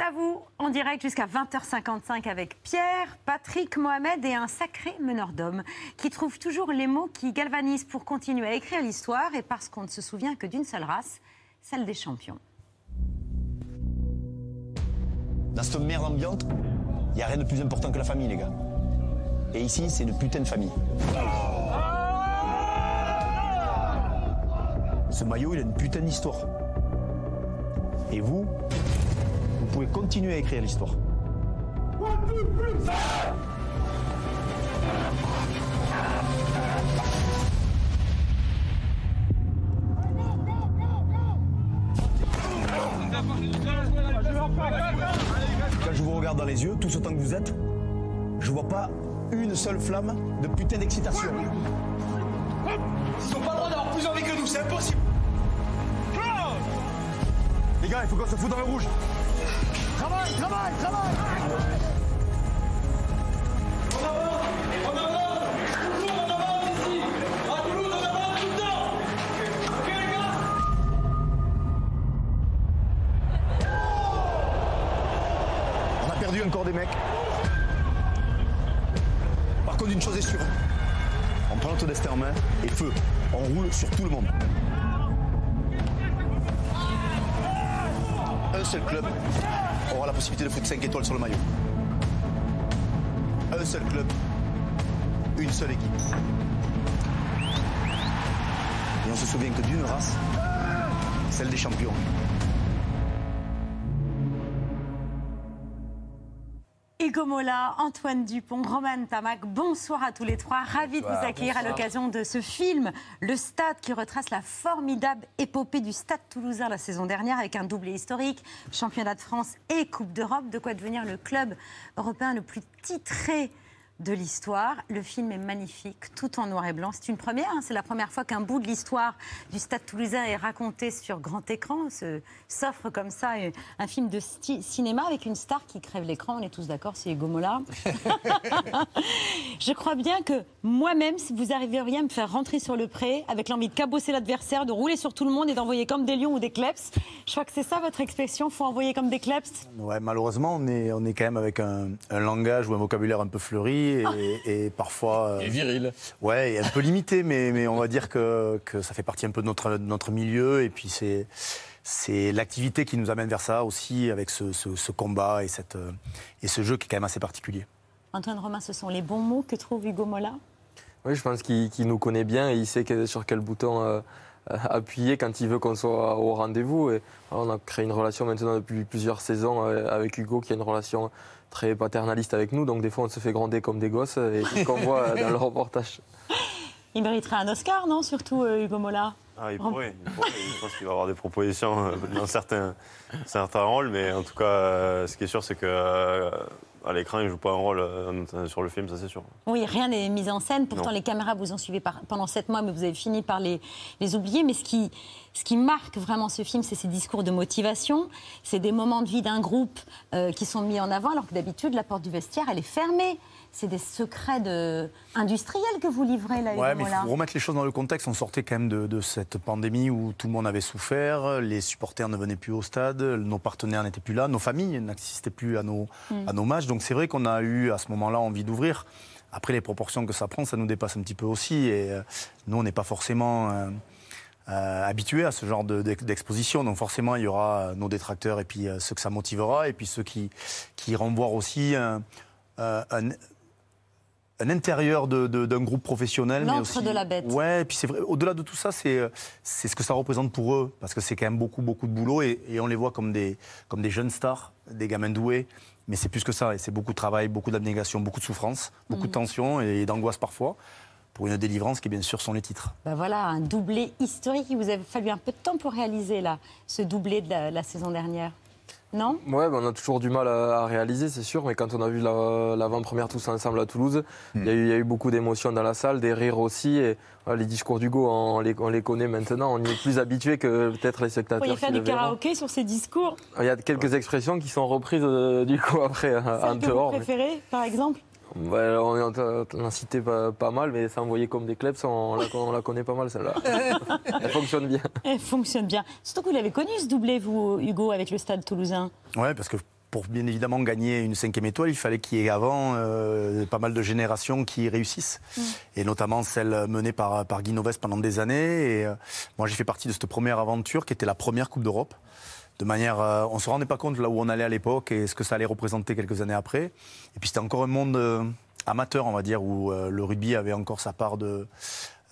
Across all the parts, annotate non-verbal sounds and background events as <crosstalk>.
C'est à vous, en direct jusqu'à 20h55 avec Pierre, Patrick, Mohamed et un sacré meneur d'hommes qui trouve toujours les mots qui galvanisent pour continuer à écrire l'histoire et parce qu'on ne se souvient que d'une seule race, celle des champions. Dans cette merde ambiante, il n'y a rien de plus important que la famille, les gars. Et ici, c'est une putain de famille. Ce maillot, il a une putain d'histoire. Et vous, vous pouvez continuer à écrire l'histoire. Quand je vous regarde dans les yeux, tout ce temps que vous êtes, je vois pas une seule flamme de putain d'excitation. Ils ont pas le droit d'avoir plus envie que nous, c'est impossible. Les gars, il faut qu'on se foute dans le rouge. Travail, travail, travail On avance, on avance, toujours on avance ici. À Toulouse, on avance tout le temps. Ok les gars On a perdu encore des mecs. Par contre, une chose est sûre. On prend notre destin en main et feu. On roule sur tout le monde. Un seul club aura la possibilité de foutre 5 étoiles sur le maillot. Un seul club, une seule équipe. Et on se souvient que d'une race, celle des champions. Hugo Mola, Antoine Dupont, Roman Tamac, bonsoir à tous les trois. Ravi de vous accueillir à l'occasion de ce film, Le Stade, qui retrace la formidable épopée du Stade toulousain la saison dernière avec un doublé historique, championnat de France et Coupe d'Europe, de quoi devenir le club européen le plus titré de l'histoire. Le film est magnifique, tout en noir et blanc. C'est une première, hein. c'est la première fois qu'un bout de l'histoire du Stade toulousain est raconté sur grand écran. S'offre comme ça euh, un film de cinéma avec une star qui crève l'écran. On est tous d'accord, c'est Hugo Mola. <laughs> Je crois bien que moi-même, si vous arriveriez à me faire rentrer sur le pré avec l'envie de cabosser l'adversaire, de rouler sur tout le monde et d'envoyer comme des lions ou des kleps, je crois que c'est ça votre expression, faut envoyer comme des kleps? Ouais, malheureusement, on est, on est quand même avec un, un langage ou un vocabulaire un peu fleuri et, et parfois. euh, Et viril. Ouais, et un peu limité, mais, mais on va dire que, que ça fait partie un peu de notre, de notre milieu. Et puis c'est, c'est l'activité qui nous amène vers ça aussi, avec ce, ce- ce combat et, cette, euh, et ce jeu qui est quand même assez particulier. Antoine Romain, ce sont les bons mots que trouve Hugo Mola? Oui, je pense qu'il qu'il nous connaît bien et il sait que- sur quel bouton euh, appuyer quand il veut qu'on soit au rendez-vous. Et on a créé une relation maintenant depuis plusieurs saisons avec Hugo, qui a une relation très paternaliste avec nous. Donc des fois, on se fait gronder comme des gosses et c'est ce qu'on voit euh, dans le <laughs> reportage. Il mériterait un Oscar, non Surtout euh, Hugo Mola? Ah, il pourrait, il pourrait. Je pense qu'il va avoir des propositions euh, dans certains, certains rôles, mais en tout cas, euh, ce qui est sûr, c'est que euh, à l'écran, il joue pas un rôle euh, sur le film, ça c'est sûr. Oui, rien n'est mis en scène. Pourtant, Non. les caméras vous ont suivi par- pendant sept mois, mais vous avez fini par les, les oublier. Mais ce qui, ce qui marque vraiment ce film, c'est ses discours de motivation. C'est des moments de vie d'un groupe euh, qui sont mis en avant, alors que d'habitude, la porte du vestiaire, elle est fermée. C'est des secrets de... industriels que vous livrez, là, Hugo mais il faut remettre les choses dans le contexte. On sortait quand même de, de cette pandémie où tout le monde avait souffert, les supporters ne venaient plus au stade, nos partenaires n'étaient plus là, nos familles n'assistaient plus à nos, à nos matchs. Donc c'est vrai qu'on a eu à ce moment-là envie d'ouvrir. Après, les proportions que ça prend, ça nous dépasse un petit peu aussi. Et euh, nous, on n'est pas forcément euh, euh, habitués à ce genre de- d'ex- d'exposition. Donc forcément, il y aura euh, nos détracteurs et puis euh, ceux que ça motivera, et puis ceux qui, qui iront voir aussi un, euh, un- un intérieur de- de- d'un groupe professionnel. L'antre de la bête. Ouais, et puis c'est vrai, au-delà de tout ça, c'est euh, c'est ce que ça représente pour eux, parce que c'est quand même beaucoup, beaucoup de boulot, et, et on les voit comme des, comme des jeunes stars, des gamins doués, mais c'est plus que ça, et c'est beaucoup de travail, beaucoup d'abnégation, beaucoup de souffrance, beaucoup Mm. de tension et d'angoisse parfois, pour une délivrance qui, bien sûr, sont les titres. Ben voilà, un doublé historique. Il vous a fallu un peu de temps pour réaliser là, ce doublé de la, la saison dernière. Non Ouais, ben, on a toujours du mal à, à réaliser, c'est sûr, mais quand on a vu la- l'avant-première tous ensemble à Toulouse, il y, a eu- il y a eu beaucoup d'émotions dans la salle, des rires aussi, et les discours d'Hugo, on les, on les connaît maintenant, on y est plus habitué que peut-être les Vous spectateurs. pourriez faire du le verront. karaoké sur ces discours Il y a quelques expressions qui sont reprises euh, du coup après en vous dehors. mais- préférez, par exemple On cité pas, pas mal, mais ça envoyait comme des kleps, on la, on la connaît pas mal celle-là. <laughs> Elle fonctionne bien. Elle fonctionne bien. Surtout que vous l'avez connu ce doublé, vous, Hugo, avec le stade toulousain. Ouais, parce que pour bien évidemment gagner une cinquième étoile, il fallait qu'il y ait avant euh, pas mal de générations qui réussissent, et notamment celle menée par, par Guy Noves pendant des années. Et euh, moi, j'ai fait partie de cette première aventure qui était la première Coupe d'Europe. De manière, euh, on se rendait pas compte là où on allait à l'époque et ce que ça allait représenter quelques années après. Et puis c'était encore un monde euh, amateur, on va dire, où euh, le rugby avait encore sa part de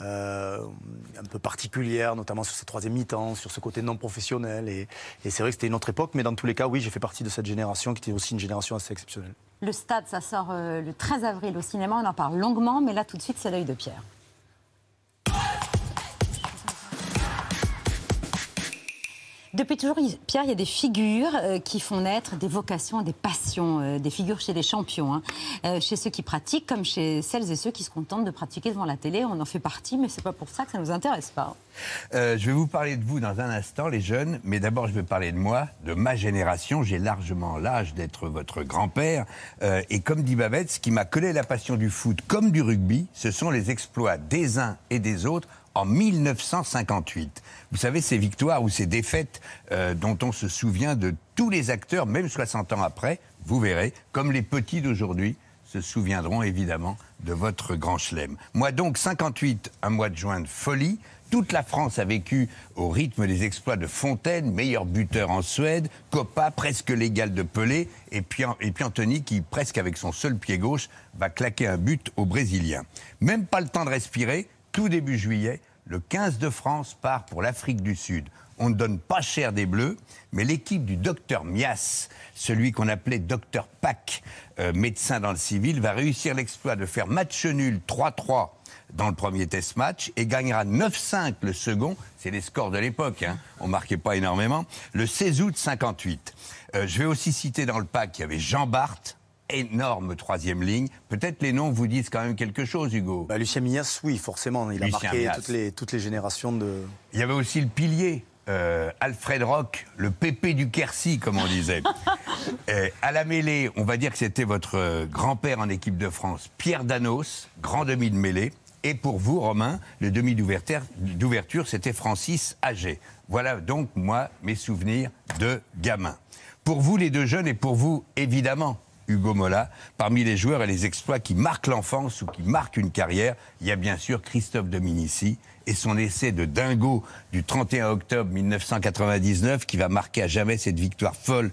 un peu particulière, notamment sur ses troisième mi-temps, sur ce côté non professionnel. Et, c'est vrai que c'était une autre époque, mais dans tous les cas, oui, j'ai fait partie de cette génération qui était aussi une génération assez exceptionnelle. Le stade, ça sort le 13 avril au cinéma. On en parle longuement, mais là, tout de suite, c'est l'œil de Pierre. Depuis toujours, Pierre, il y a des figures euh, qui font naître des vocations, des passions, euh, des figures chez les champions, hein. Euh, chez ceux qui pratiquent comme chez celles et ceux qui se contentent de pratiquer devant la télé. On en fait partie, mais c'est pas pour ça que ça nous intéresse pas. Je vais vous parler de vous dans un instant, les jeunes, mais d'abord je vais parler de moi, de ma génération. J'ai largement l'âge d'être votre grand-père. Et comme dit Babette, ce qui m'a collé la passion du foot comme du rugby, ce sont les exploits des uns et des autres en 1958. Vous savez, ces victoires ou ces défaites euh, dont on se souvient de tous les acteurs, même 60 ans après, vous verrez, comme les petits d'aujourd'hui, se souviendront évidemment de votre grand chelem. Moi donc, 58, un mois de juin de folie. Toute la France a vécu au rythme des exploits de Fontaine, meilleur buteur en Suède, Coppa, presque l'égal de Pelé, et puis, et puis Anthony qui, presque avec son seul pied gauche, va claquer un but aux Brésiliens. Même pas le temps de respirer, tout début juillet, le 15 de France part pour l'Afrique du Sud. On ne donne pas cher des Bleus, mais l'équipe du docteur Mias, celui qu'on appelait docteur Pack, euh, médecin dans le civil, va réussir l'exploit de faire match nul 3-3 dans le premier test match et gagnera 9-5 le second. C'est les scores de l'époque, hein. on marquait pas énormément. Le 16 août 58. Euh, je vais aussi citer dans le pack qu'il y avait Jean Barthes, énorme troisième ligne. Peut-être les noms vous disent quand même quelque chose, Hugo. Bah, Lucien Mias, oui, forcément, il a marqué toutes les, toutes les générations de. Il y avait aussi le pilier, euh, Alfred Rock, le pépé du Quercy, comme on disait. <laughs> Euh, à la mêlée, on va dire que c'était votre euh, grand-père en équipe de France, Pierre Danos, grand demi de mêlée. Et pour vous, Romain, le demi d'ouverture, c'était Francis Aget. Voilà donc, moi, mes souvenirs de gamin. Pour vous, les deux jeunes, et pour vous, évidemment, Hugo Mola, parmi les joueurs et les exploits qui marquent l'enfance ou qui marquent une carrière, il y a bien sûr Christophe Dominici et son essai de dingo du 31 octobre 1999 qui va marquer à jamais cette victoire folle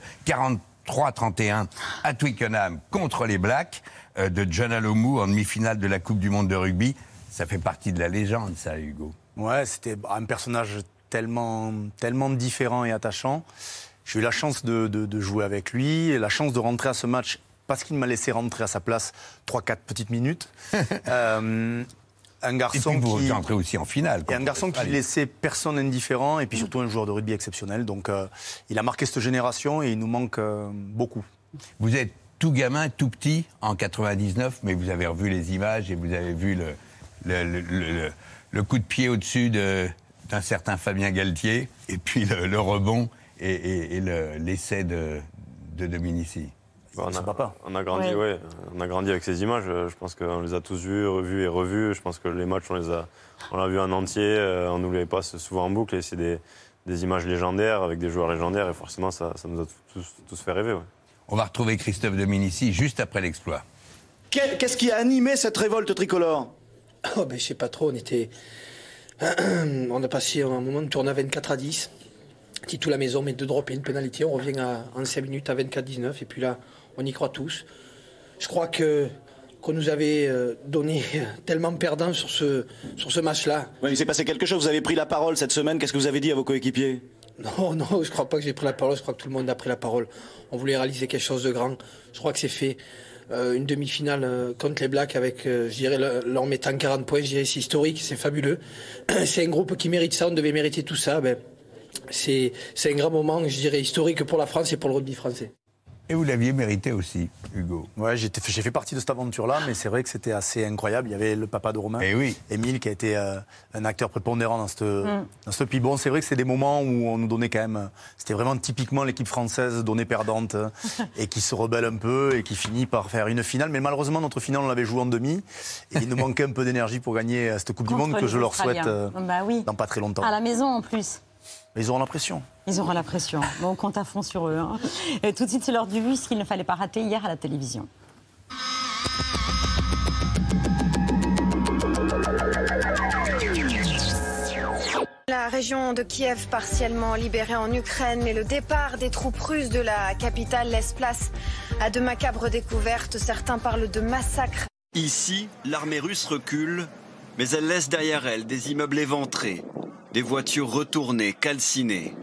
43-31 à Twickenham contre les Blacks euh, de John Alomou en demi-finale de la Coupe du Monde de rugby. Ça fait partie de la légende, ça, Hugo. Ouais, c'était un personnage tellement, tellement différent et attachant. J'ai eu la chance de, de- jouer avec lui, la chance de rentrer à ce match parce qu'il m'a laissé rentrer à sa place 3-4 petites minutes. <laughs> Euh, un Et garçon puis vous qui... entrez aussi en finale. Et un garçon qui laissait personne indifférent et puis surtout un joueur de rugby exceptionnel. Donc euh, il a marqué cette génération et il nous manque euh, beaucoup. Vous êtes tout gamin, tout petit en 99, mais vous avez revu les images et vous avez vu le, le, le- le- le coup de pied au-dessus de- d'un certain Fabien Galtier, et puis le, rebond et, et- et le- l'essai de, de Dominici. Bah, on, a, papa. on a grandi, Ouais. ouais. On a grandi avec ces images. euh, Je pense qu'on les a tous vus, revus et revus. Je pense que les matchs, on les a, on l'a vu en entier. euh, On n'oublie pas c'est souvent en boucle. Et c'est des, des images légendaires avec des joueurs légendaires. Et forcément, ça, ça nous a tous, tous fait rêver. ouais. On va retrouver Christophe Dominici juste après l'exploit. Qu'est- Qu'est-ce qui a animé cette révolte tricolore? Oh, ben, je sais pas trop, on était. <clears throat> on a passé un moment de tournée à 24 à 10. Titou la maison, met deux drops et une pénalité. On revient à, en 5 minutes à 24-19. Et puis là, on y croit tous. Je crois que qu'on nous avait euh, donné <laughs> tellement perdant sur ce, sur ce match-là. Il s'est passé quelque chose, vous avez pris la parole cette semaine, qu'est-ce que vous avez dit à vos coéquipiers? Non, <laughs> non, je crois pas que j'ai pris la parole. Je crois que tout le monde a pris la parole. On voulait réaliser quelque chose de grand. Je crois que c'est fait. Euh, une demi-finale euh, contre les Blacks avec, euh, je dirais, le- leur mettant 40 points, je dirais, c'est historique, c'est fabuleux. <clears throat> C'est un groupe qui mérite ça. On devait mériter tout ça. Ben, c'est un grand moment, je dirais, historique pour la France et pour le rugby français. Et vous l'aviez mérité aussi, Hugo. Ouais, j'ai fait partie de cette aventure-là, mais c'est vrai que c'était assez incroyable. Il y avait le papa de Romain, Eh oui. Émile, qui a été euh, un acteur prépondérant dans cette, dans ce Puis bon, c'est vrai que c'est des moments où on nous donnait quand même. C'était vraiment typiquement l'équipe française donnée perdante <laughs> et qui se rebelle un peu et qui finit par faire une finale. Mais malheureusement, notre finale, on l'avait jouée en demi et il nous manquait un peu d'énergie pour gagner euh, cette Coupe du Monde que je leur souhaite euh, Bah oui. dans pas très longtemps. À la maison en plus. Mais ils auront la pression. Ils auront la pression. Bon, on compte à fond sur eux. hein. Et tout de suite, c'est l'heure du vu, ce qu'il ne fallait pas rater hier à la télévision. La région de Kiev partiellement libérée en Ukraine, mais le départ des troupes russes de la capitale laisse place à de macabres découvertes. Certains parlent de massacres. Ici, l'armée russe recule, mais elle laisse derrière elle des immeubles éventrés, des voitures retournées, calcinées,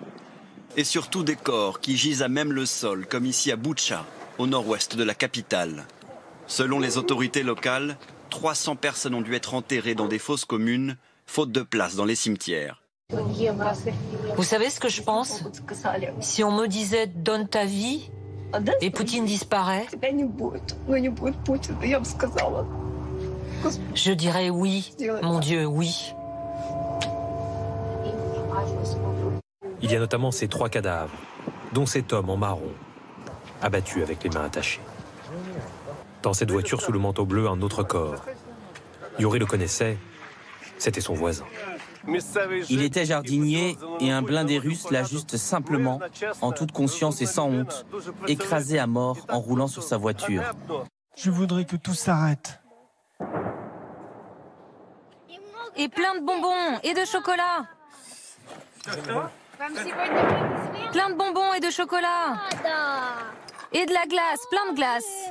et surtout des corps qui gisent à même le sol, comme ici à Boutcha, au nord-ouest de la capitale. Selon les autorités locales, 300 personnes ont dû être enterrées dans des fosses communes, faute de place dans les cimetières. Vous savez ce que je pense? Si on me disait donne ta vie et Poutine disparaît, je dirais oui, mon Dieu, oui. Il y a notamment ces trois cadavres, dont cet homme en marron, abattu avec les mains attachées. Dans cette voiture sous le manteau bleu, un autre corps. Yuri le connaissait, c'était son voisin. Il était jardinier et un blindé russe l'a juste simplement, en toute conscience et sans honte, écrasé à mort en roulant sur sa voiture. Je voudrais que tout s'arrête. Et plein de bonbons et de chocolat. Plein de bonbons et de chocolat. Et de la glace, plein de glace.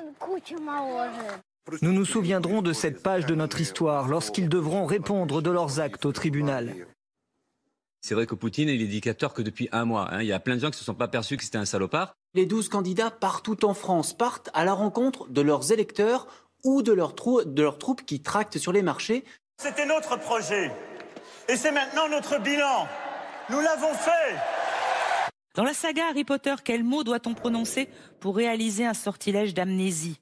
Nous nous souviendrons de cette page de notre histoire lorsqu'ils devront répondre de leurs actes au tribunal. C'est vrai que Poutine est l'éducateur que depuis un mois. hein. Il y a plein de gens qui ne se sont pas perçus que c'était un salopard. Les 12 candidats partout en France partent à la rencontre de leurs électeurs ou de leurs, trou- de leurs troupes qui tractent sur les marchés. C'était notre projet. Et c'est maintenant notre bilan. Nous l'avons fait. Dans la saga Harry Potter, quel mot doit-on prononcer pour réaliser un sortilège d'amnésie?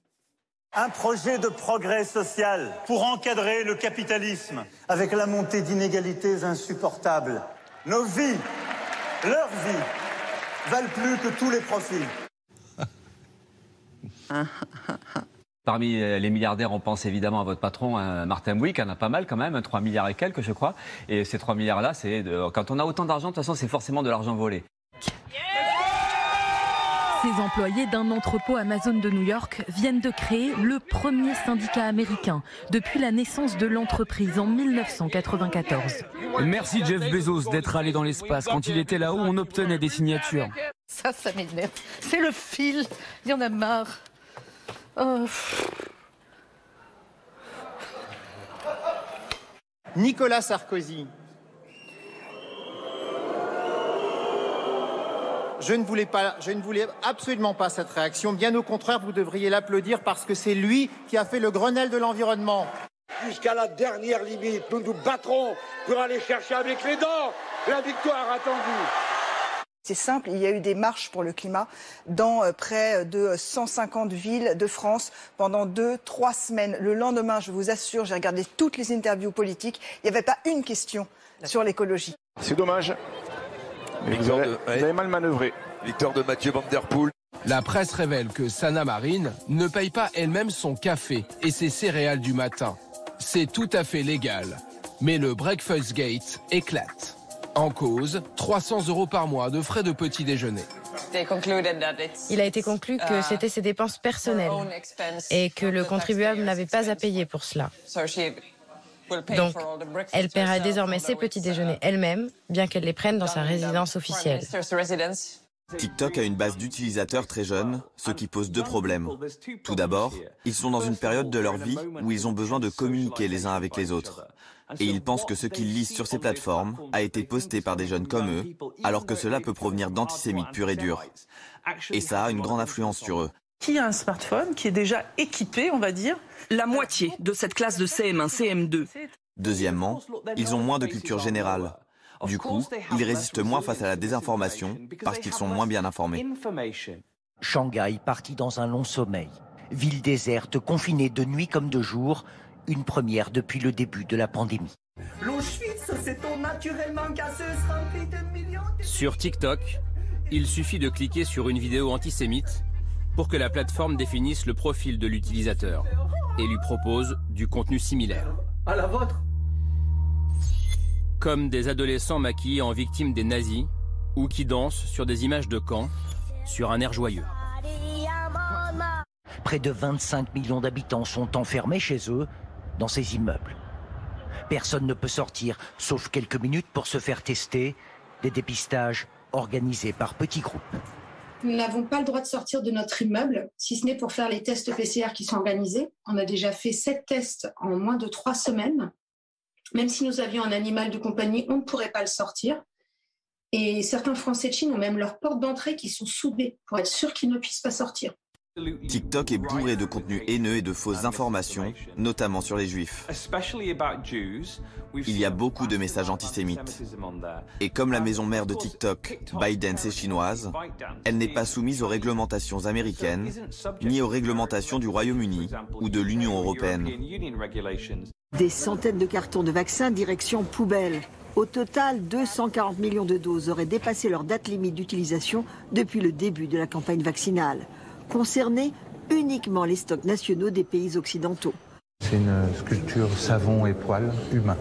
Un projet de progrès social pour encadrer le capitalisme avec la montée d'inégalités insupportables. Nos vies, leurs vies, valent plus que tous les profits. <laughs> Parmi euh, les milliardaires, on pense évidemment à votre patron, hein, Martin Bouygues, qui en a pas mal quand même, 3 milliards et quelques, je crois. Et ces 3 milliards-là, c'est de- quand on a autant d'argent, de toute façon, c'est forcément de l'argent volé. Ces employés d'un entrepôt Amazon de New York viennent de créer le premier syndicat américain depuis la naissance de l'entreprise en 1994. Merci Jeff Bezos d'être allé dans l'espace. Quand il était là-haut, on obtenait des signatures. Ça, ça m'énerve. C'est le fil. Il y en a marre. Oh. Nicolas Sarkozy. Je ne, voulais je ne voulais absolument pas cette réaction. Bien au contraire, vous devriez l'applaudir parce que c'est lui qui a fait le Grenelle de l'environnement. Jusqu'à la dernière limite, nous nous battrons pour aller chercher avec les dents la victoire attendue. C'est simple, il y a eu des marches pour le climat dans euh, près de 150 villes de France pendant deux, trois semaines. Le lendemain, je vous assure, j'ai regardé toutes les interviews politiques, il n'y avait pas une question sur l'écologie. C'est dommage. Mais vous, avez, vous avez mal manœuvré. Victoire de Mathieu Van Der Poel. La presse révèle que Sana Marine ne paye pas elle-même son café et ses céréales du matin. C'est tout à fait légal. Mais le Breakfast Gate éclate. En cause, 300 euros par mois de frais de petit déjeuner. Il a été conclu que c'était ses dépenses personnelles et que le contribuable n'avait pas à payer pour cela. Donc, elle paiera désormais ses petits déjeuners elle-même, bien qu'elle les prenne dans sa résidence officielle. TikTok a une base d'utilisateurs très jeunes, ce qui pose deux problèmes. Tout d'abord, ils sont dans une période de leur vie où ils ont besoin de communiquer les uns avec les autres. Et ils pensent que ce qu'ils lisent sur ces plateformes a été posté par des jeunes comme eux, alors que cela peut provenir d'antisémites purs et durs. Et ça a une grande influence sur eux. Qui a un smartphone qui est déjà équipé, on va dire? La moitié de cette classe de CM1, CM2. Deuxièmement, ils ont moins de culture générale. Du coup, ils résistent moins face à la désinformation parce qu'ils sont moins bien informés. Shanghai partit dans un long sommeil. Ville déserte, confinée de nuit comme de jour, une première depuis le début de la pandémie. L'Auschwitz, cette eau naturellement gazeuse remplie de millions de... Sur TikTok, il suffit de cliquer sur une vidéo antisémite pour que la plateforme définisse le profil de l'utilisateur et lui propose du contenu similaire. À la vôtre Comme des adolescents maquillés en victimes des nazis ou qui dansent sur des images de camp, sur un air joyeux. Près de 25 millions d'habitants sont enfermés chez eux, dans ces immeubles. Personne ne peut sortir, sauf quelques minutes pour se faire tester. Des dépistages organisés par petits groupes. Nous n'avons pas le droit de sortir de notre immeuble, si ce n'est pour faire les tests PCR qui sont organisés. On a déjà fait sept tests en moins de trois semaines. Même si nous avions un animal de compagnie, on ne pourrait pas le sortir. Et certains Français de Chine ont même leurs portes d'entrée qui sont soudées pour être sûrs qu'ils ne puissent pas sortir. TikTok est bourré de contenus haineux et de fausses informations, notamment sur les juifs. Il y a beaucoup de messages antisémites. Et comme la maison mère de TikTok, ByteDance est chinoise, elle n'est pas soumise aux réglementations américaines, ni aux réglementations du Royaume-Uni ou de l'Union européenne. Des centaines de cartons de vaccins direction poubelle. Au total, 240 millions de doses auraient dépassé leur date limite d'utilisation depuis le début de la campagne vaccinale concerner uniquement les stocks nationaux des pays occidentaux. C'est une sculpture savon et poil humain.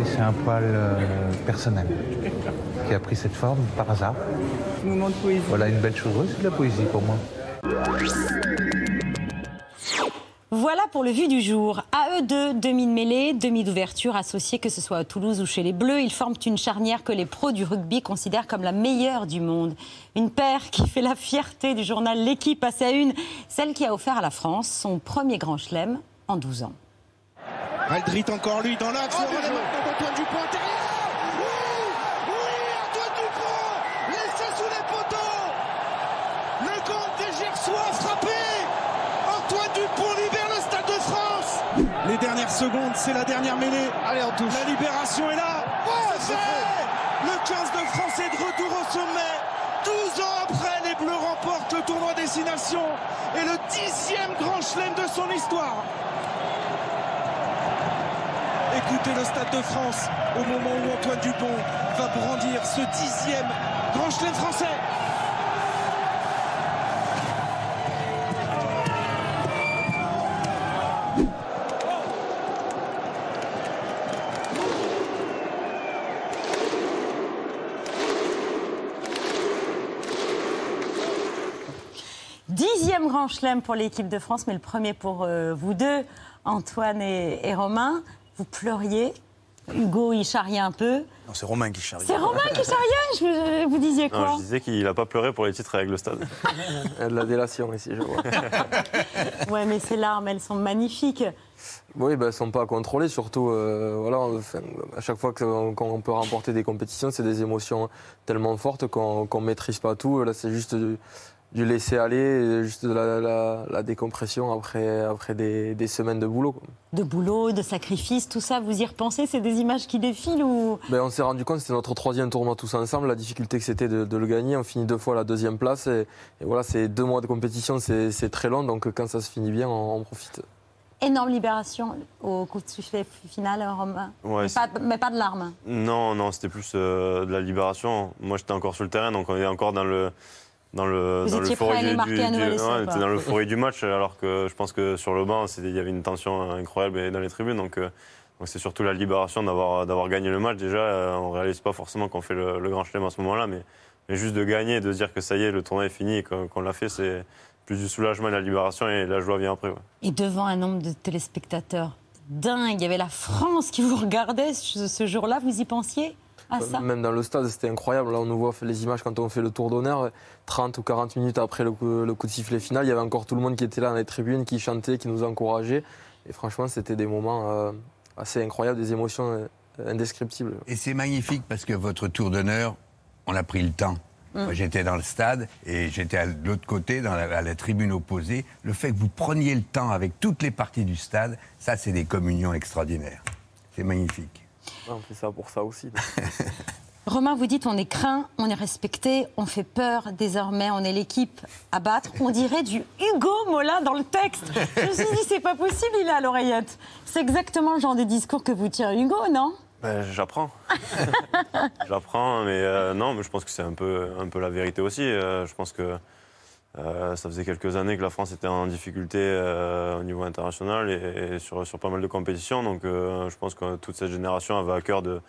Et c'est un poil euh, personnel qui a pris cette forme par hasard. Moment de poésie. Voilà une belle chose, c'est de la poésie pour moi. Voilà pour le vu du jour. À eux deux, demi de mêlée, demi d'ouverture, associés que ce soit à Toulouse ou chez les Bleus, ils forment une charnière que les pros du rugby considèrent comme la meilleure du monde. Une paire qui fait la fierté du journal L'équipe passée à une, celle qui a offert à la France son premier grand chelem en 12 ans. Aldrit encore lui dans l'axe, dernière c'est la dernière mêlée. Allez, on touche. La libération est là. le 15 de France est de retour au sommet. 12 ans après, les Bleus remportent le tournoi Destination et le dixième grand chelem de son histoire. Écoutez le Stade de France au moment où Antoine Dupont va brandir ce dixième grand chelem français. Grand chelem pour l'équipe de France, mais le premier pour euh, vous deux, Antoine et, Romain. Vous pleuriez. Hugo, il charriait un peu. Non, c'est Romain qui charriait. C'est Romain qui charriait Vous disiez quoi non, Je disais qu'il n'a pas pleuré pour les titres avec le stade. Il y a de la délation ici, je vois. <laughs> ouais, mais ces larmes, elles sont magnifiques. Oui, ben, elles ne sont pas contrôlées, surtout. Euh, voilà, à chaque fois qu'on peut remporter des compétitions, c'est des émotions tellement fortes qu'on ne maîtrise pas tout. Là, c'est juste du laisser aller, juste de la, décompression après, après des, semaines de boulot. De boulot, de sacrifice, tout ça, vous y repensez C'est des images qui défilent ou? Ben, On s'est rendu compte, c'était notre troisième tournoi tous ensemble, la difficulté que c'était de, le gagner. On finit deux fois la deuxième place et, voilà, c'est deux mois de compétition, c'est très long, donc quand ça se finit bien, on, profite. Énorme libération au coup de sifflet final, Romain. mais, pas, de larmes. Non, non, c'était plus euh, de la libération. Moi, j'étais encore sur le terrain, donc on est encore dans le dans le Vous dans le forêt du, dans le forêt du match alors que je pense que sur le banc il y avait une tension incroyable dans les tribunes donc euh, c'est surtout la libération d'avoir gagné le match. Déjà euh, on réalise pas forcément qu'on fait le, grand chelem à ce moment-là mais mais juste de gagner de dire que ça y est le tournoi est fini et qu'on l'a fait c'est plus du soulagement et de la libération et la joie vient après et devant un nombre de téléspectateurs dingue il y avait la France qui vous regardait ce jour-là vous y pensiez? Euh, même dans le stade, c'était incroyable. Là, on nous voit les images quand on fait le tour d'honneur. 30 ou 40 minutes après le coup, de sifflet final, il y avait encore tout le monde qui était là dans les tribunes, qui chantait, qui nous encourageait. Et franchement, c'était des moments euh, assez incroyables, des émotions euh, indescriptibles. Et c'est magnifique parce que votre tour d'honneur, on a pris le temps. Mm. J'étais dans le stade et j'étais à l'autre côté, dans à la tribune opposée. Le fait que vous preniez le temps avec toutes les parties du stade, ça, c'est des communions extraordinaires. C'est magnifique on fait ça pour ça aussi. <laughs> Romain, vous dites on est craint, on est respecté, on fait peur désormais, on est l'équipe à battre. On dirait du Hugo Mola dans le texte. Je me suis dit, c'est pas possible, il est à l'oreillette. C'est exactement le genre de discours que vous tire Hugo, non? Ben, J'apprends. <laughs> J'apprends, mais euh, non, mais je pense que c'est un peu, un peu la vérité aussi. Euh, je pense que euh, ça faisait quelques années que la France était en difficulté euh, au niveau international et, sur, sur, pas mal de compétitions. Donc euh, je pense que toute cette génération avait à cœur de,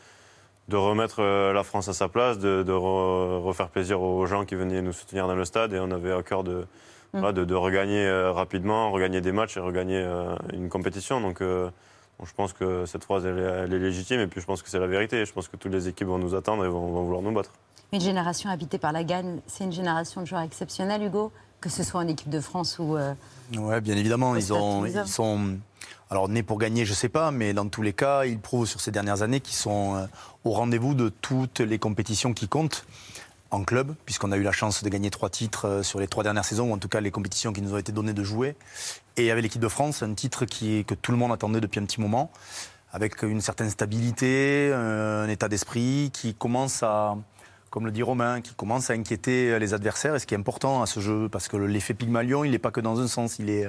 de remettre la France à sa place, de, refaire plaisir aux gens qui venaient nous soutenir dans le stade. Et on avait à cœur de, mm. de, regagner rapidement, regagner des matchs et regagner une compétition. Donc, je pense que cette phrase, elle est, légitime. Et puis, je pense que c'est la vérité. Je pense que toutes les équipes vont nous attendre et vont, vont vouloir nous battre. Une génération habitée par la gagne, c'est une génération de joueurs exceptionnels, Hugo que ce soit en équipe de France ou. Euh, oui, bien évidemment. Ils, ont, ils sont. Alors, nés pour gagner, je ne sais pas, mais dans tous les cas, ils prouvent sur ces dernières années qu'ils sont euh, au rendez-vous de toutes les compétitions qui comptent en club, puisqu'on a eu la chance de gagner trois titres euh, sur les trois dernières saisons, ou en tout cas les compétitions qui nous ont été données de jouer. Et avec l'équipe de France, un titre qui, que tout le monde attendait depuis un petit moment, avec une certaine stabilité, un état d'esprit qui commence à, comme le dit Romain, qui commence à inquiéter les adversaires. Et ce qui est important à ce jeu, parce que l'effet Pygmalion, il n'est pas que dans un sens, il est,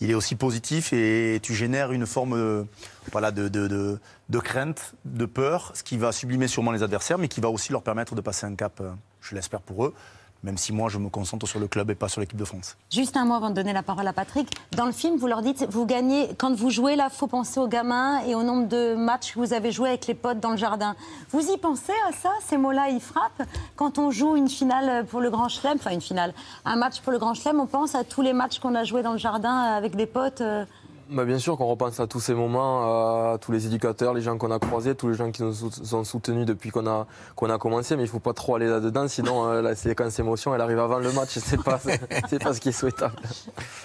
il est aussi positif et tu génères une forme de, voilà, de, crainte, de peur, ce qui va sublimer sûrement les adversaires, mais qui va aussi leur permettre de passer un cap, euh, je l'espère pour eux, même si moi je me concentre sur le club et pas sur l'équipe de France. Juste un mot avant de donner la parole à Patrick. Dans le film, vous leur dites, vous gagnez, quand vous jouez là, faut penser aux gamins et au nombre de matchs que vous avez joués avec les potes dans le jardin. Vous y pensez à ça Ces mots-là, ils frappent? Quand on joue une finale pour le Grand Chelem, enfin une finale, un match pour le Grand Chelem, on pense à tous les matchs qu'on a joués dans le jardin avec des potes euh, bah, bien sûr qu'on repense à tous ces moments, à tous les éducateurs, les gens qu'on a croisés, tous les gens qui nous ont soutenus depuis qu'on a, qu'on a commencé, mais il ne faut pas trop aller là-dedans, sinon euh, la séquence émotion, elle arrive avant le match, c'est pas, <laughs> c'est pas ce qui est souhaitable.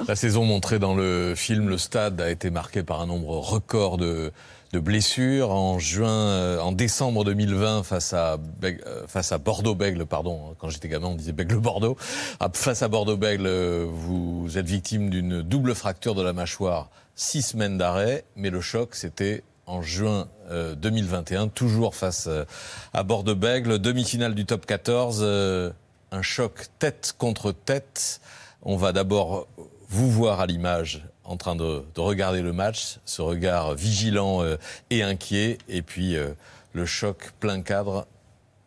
La saison montrée dans le film, le stade a été marqué par un nombre record de, de blessures. En juin, euh, en décembre 2020, face à, euh, face à Bordeaux-Bègle, pardon, quand j'étais gamin, on disait Bègle-Bordeaux. Ah, face à Bordeaux-Bègle, vous êtes victime d'une double fracture de la mâchoire six semaines d'arrêt, mais le choc, c'était en juin 2021, euh, toujours face euh, à Bordeaux-Bègle, demi-finale du top 14, euh, un choc tête contre tête. On va d'abord vous voir à l'image en train de, regarder le match, ce regard vigilant et inquiet, et puis le choc plein cadre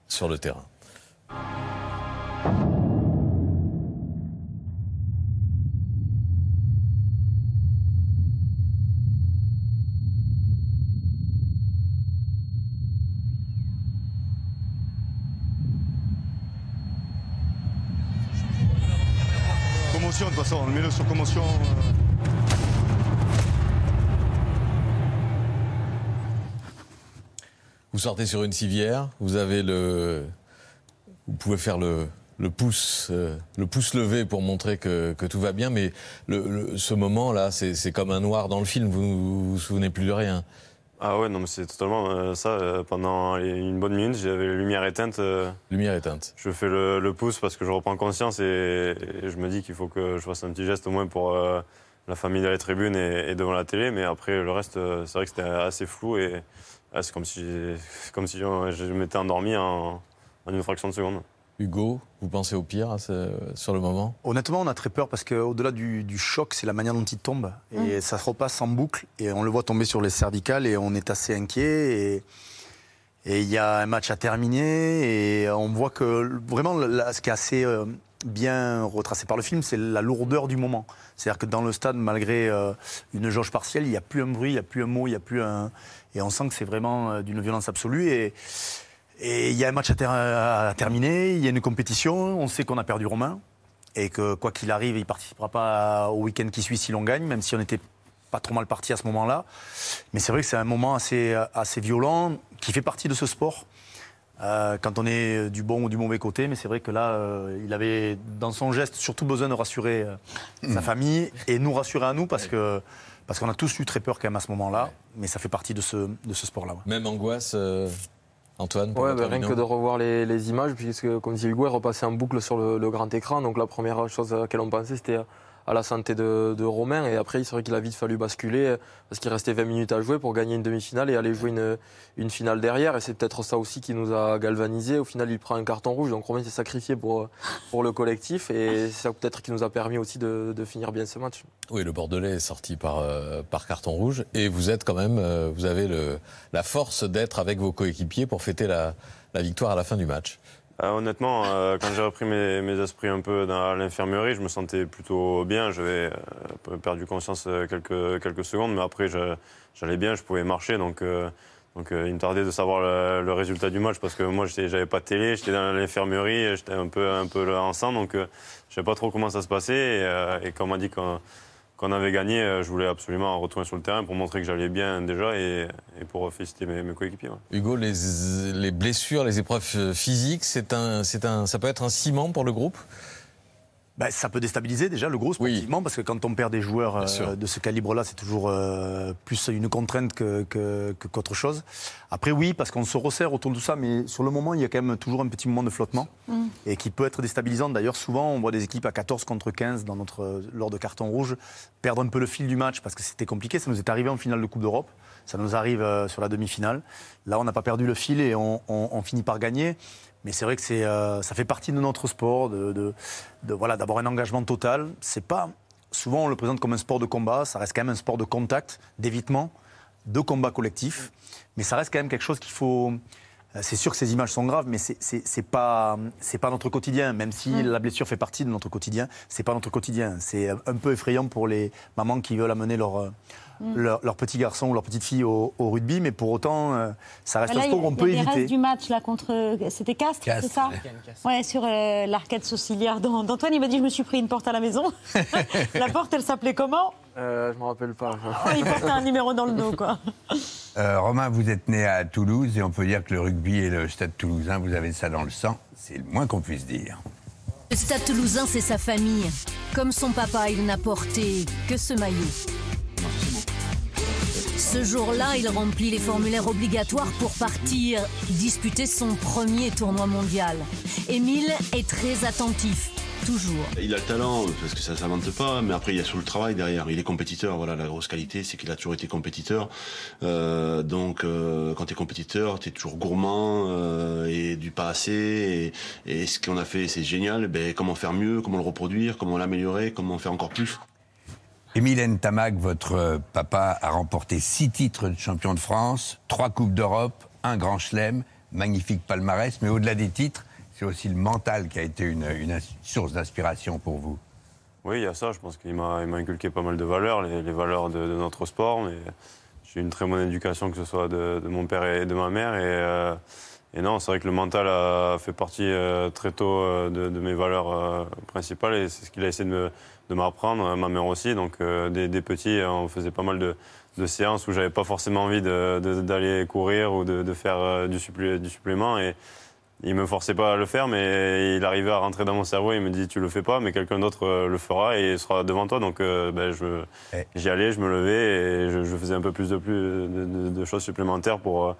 sur le terrain. De toute façon, on met-le sur commotion. Euh. Vous sortez sur une civière, vous avez le. Vous pouvez faire le, le pouce, euh, le pouce levé pour montrer que, tout va bien, mais le, ce moment-là, c'est comme un noir dans le film, vous vous, vous souvenez plus de rien. Ah ouais, non, mais c'est totalement euh, ça. Euh, pendant une bonne minute, j'avais la lumière éteinte. Euh, lumière éteinte. Je fais le, pouce parce que je reprends conscience et, je me dis qu'il faut que je fasse un petit geste au moins pour la famille dans les tribunes et, devant la télé. Mais après, le reste, c'est vrai que c'était assez flou et c'est comme si, <laughs> comme si je, m'étais endormi en une fraction de seconde. Hugo, vous pensez au pire hein, sur le moment? Honnêtement, on a très peur parce qu'au-delà du, choc, c'est la manière dont il tombe. Et mmh. ça se repasse en boucle. Et on le voit tomber sur les cervicales et on est assez inquiet. Et il y a un match à terminer. Et on voit que vraiment, ce qui est assez euh, bien retracé par le film, c'est la lourdeur du moment. C'est-à-dire que dans le stade, malgré euh, une jauge partielle, il n'y a plus un bruit, il n'y a plus un mot, il n'y a plus un. Et on sent que c'est vraiment euh, d'une violence absolue. Et. Et il y a un match à, terminer, il y a une compétition, on sait qu'on a perdu Romain, et que quoi qu'il arrive, il ne participera pas au week-end qui suit si l'on gagne, même si on n'était pas trop mal parti à ce moment-là. Mais c'est vrai que c'est un moment assez, assez violent, qui fait partie de ce sport. Euh, quand on est du bon ou du mauvais côté, mais c'est vrai que là, euh, il avait dans son geste surtout besoin de rassurer euh, sa mmh. famille et nous rassurer à nous parce que parce qu'on a tous eu très peur quand même à ce moment-là, mais ça fait partie de ce, de ce sport-là. Même angoisse Antoine ouais, bah, Rien que de revoir les, images, puisque comme dit Hugo, elle repassait en boucle sur le, le, grand écran. Donc la première chose à laquelle on pensait, c'était à la santé de, Romain. Et après, c'est vrai qu'il a vite fallu basculer parce qu'il restait 20 minutes à jouer pour gagner une demi-finale et aller jouer une, finale derrière. Et c'est peut-être ça aussi qui nous a galvanisé. Au final, il prend un carton rouge. Donc Romain s'est sacrifié pour, pour le collectif. Et c'est ça peut-être qui nous a permis aussi de, finir bien ce match. Oui, le Bordelais est sorti par, euh, carton rouge. Et vous êtes quand même, euh, vous avez la force d'être avec vos coéquipiers pour fêter la victoire à la fin du match. Euh, honnêtement, euh, quand j'ai repris mes, esprits un peu dans l'infirmerie, je me sentais plutôt bien. J'avais euh, perdu conscience quelques, secondes, mais après, j'allais bien, je pouvais marcher. Donc, il me tardait de savoir le, résultat du match parce que moi j'avais pas de télé, j'étais dans l'infirmerie, j'étais un peu, un peu donc je ne savais pas trop comment ça se passait. Et, quand on dit qu'on avait gagné, je voulais absolument retourner sur le terrain pour montrer que j'allais bien déjà et, pour féliciter mes, coéquipiers. Hugo, les, les, blessures, les épreuves physiques, un, un, ça peut être un ciment pour le groupe? Bah, ça peut déstabiliser déjà le gros sportivement, parce que quand on perd des joueurs euh, de ce calibre-là, c'est toujours euh, plus une contrainte qu'autre que, que, chose. Après, oui, parce qu'on se resserre autour de tout ça, mais sur le moment, il y a quand même toujours un petit moment de flottement mm. et qui peut être déstabilisant. D'ailleurs, souvent, on voit des équipes à 14 contre 15 dans notre, lors de carton rouge perdre un peu le fil du match parce que c'était compliqué. Ça nous est arrivé en finale de Coupe d'Europe. Ça nous arrive euh, sur la demi-finale. Là, on n'a pas perdu le fil et on, on finit par gagner. Mais c'est vrai que euh, ça fait partie de notre sport, voilà, d'avoir un engagement total. C'est pas souvent on le présente comme un sport de combat, ça reste quand même un sport de contact, d'évitement, de combat collectif. Mais ça reste quand même quelque chose qu'il faut. Euh, c'est sûr que ces images sont graves, mais c'est, c'est, pas c'est pas notre quotidien. Même si mm. la blessure fait partie de notre quotidien, c'est pas notre quotidien. C'est un peu effrayant pour les mamans qui veulent amener leur euh, Mm. leur, petit garçon ou leur petite fille au, rugby, mais pour autant, euh, ça reste un sport qu'on peut éviter. du match là contre, c'était Castres, c'est ça ouais. sur euh, l'arcade saucilière d'Antoine. Il m'a dit je me suis pris une porte à la maison. <laughs> <laughs> la porte, elle s'appelait comment? Euh, Je me rappelle pas. il portait un numéro dans le dos, quoi. Euh, Romain, vous êtes né à Toulouse et on peut dire que le rugby et le Stade Toulousain, vous avez ça dans le sang. C'est le moins qu'on puisse dire. Le Stade Toulousain, c'est sa famille. Comme son papa, il n'a porté que ce maillot. Ce jour-là, il remplit les formulaires obligatoires pour partir disputer son premier tournoi mondial. Émile est très attentif. Toujours. Il a le talent, parce que ça ne s'invente pas, mais après il y a sur le travail derrière. Il est compétiteur, voilà, la grosse qualité, c'est qu'il a toujours été compétiteur. Euh, donc euh, quand tu es compétiteur, tu es toujours gourmand euh, et du pas assez. Et, et ce qu'on a fait, c'est génial. Ben, comment faire mieux, comment le reproduire, comment l'améliorer, comment faire encore plus. Émile Tamac, votre papa, a remporté six titres de champion de France, trois Coupes d'Europe, un Grand Chelem, magnifique palmarès, mais au-delà des titres, c'est aussi le mental qui a été une, source d'inspiration pour vous. Oui, il y a ça. Je pense qu'il m'a inculqué pas mal de valeurs, les, valeurs de, notre sport. Mais j'ai une très bonne éducation, que ce soit de, mon père et de ma mère. Et, euh, et non, c'est vrai que le mental a fait partie euh, très tôt euh, de, mes valeurs principales. Et c'est ce qu'il a essayé de m'apprendre, ma mère aussi. Donc des, petits, on faisait pas mal de, séances où j'avais pas forcément envie d'aller courir ou de, faire du, supplément. Il me forçait pas à le faire, mais il arrivait à rentrer dans mon cerveau. Il me dit tu le fais pas, mais quelqu'un d'autre euh, le fera et il sera devant toi. Donc ben, j'y allais, je me levais et je, faisais un peu plus de, plus de choses supplémentaires pour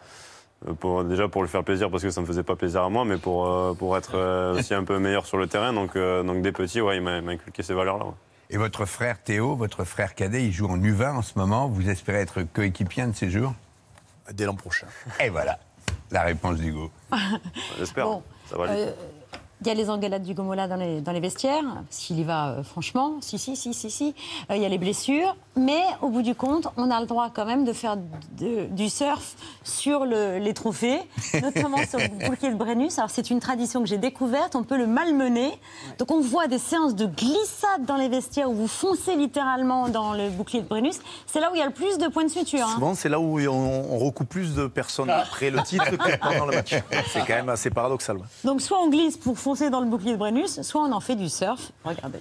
pour, déjà pour lui faire plaisir parce que ça me faisait pas plaisir à moi, mais pour, euh, pour être euh, aussi un peu meilleur sur le terrain. Donc, euh, donc des petits, ouais, il m'a inculqué ces valeurs-là. Et votre frère Théo, votre frère cadet, il joue en U20 en ce moment. Vous espérez être coéquipier de ces jours? Dès l'an prochain. Et voilà, la réponse d'Hugo. <laughs> J'espère. ça va aller. Il y a les engueulades du Gomola dans les, dans les vestiaires, s'il y va euh, franchement, si, si, si, si, si. Euh, il y a les blessures, mais au bout du compte, on a le droit quand même de faire du surf sur les trophées, <laughs> notamment sur le bouclier de Brennus. Alors c'est une tradition que j'ai découverte, on peut le malmener. Donc on voit des séances de glissade dans les vestiaires où vous foncez littéralement dans le bouclier de Brennus. C'est là où il y a le plus de points de suture. Hein. Souvent, c'est là où on, recoupe plus de personnes après le titre que pendant le match. <laughs> C'est quand même assez paradoxal. Donc soit on glisse pour foncer dans le bouclier de Brennus, soit on en fait du surf. Regardez.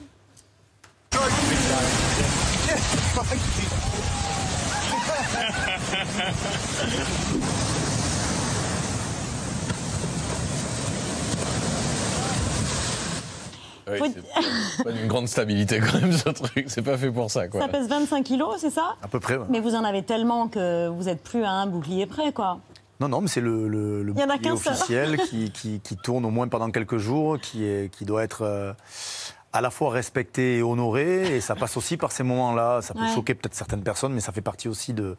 c'est pas une grande stabilité quand même ce truc, c'est pas fait pour ça quoi. Ça pèse 25 kilos, c'est ça? À peu près. Mais vous en avez tellement que vous êtes plus à un bouclier près quoi. Non, non, mais c'est le, le, bouclier officiel <laughs> qui, qui, qui, tourne au moins pendant quelques jours, qui, est, qui doit être euh, à la fois respecté et honoré. Et ça passe aussi par ces moments-là. Ça peut choquer peut-être certaines personnes, mais ça fait partie aussi de,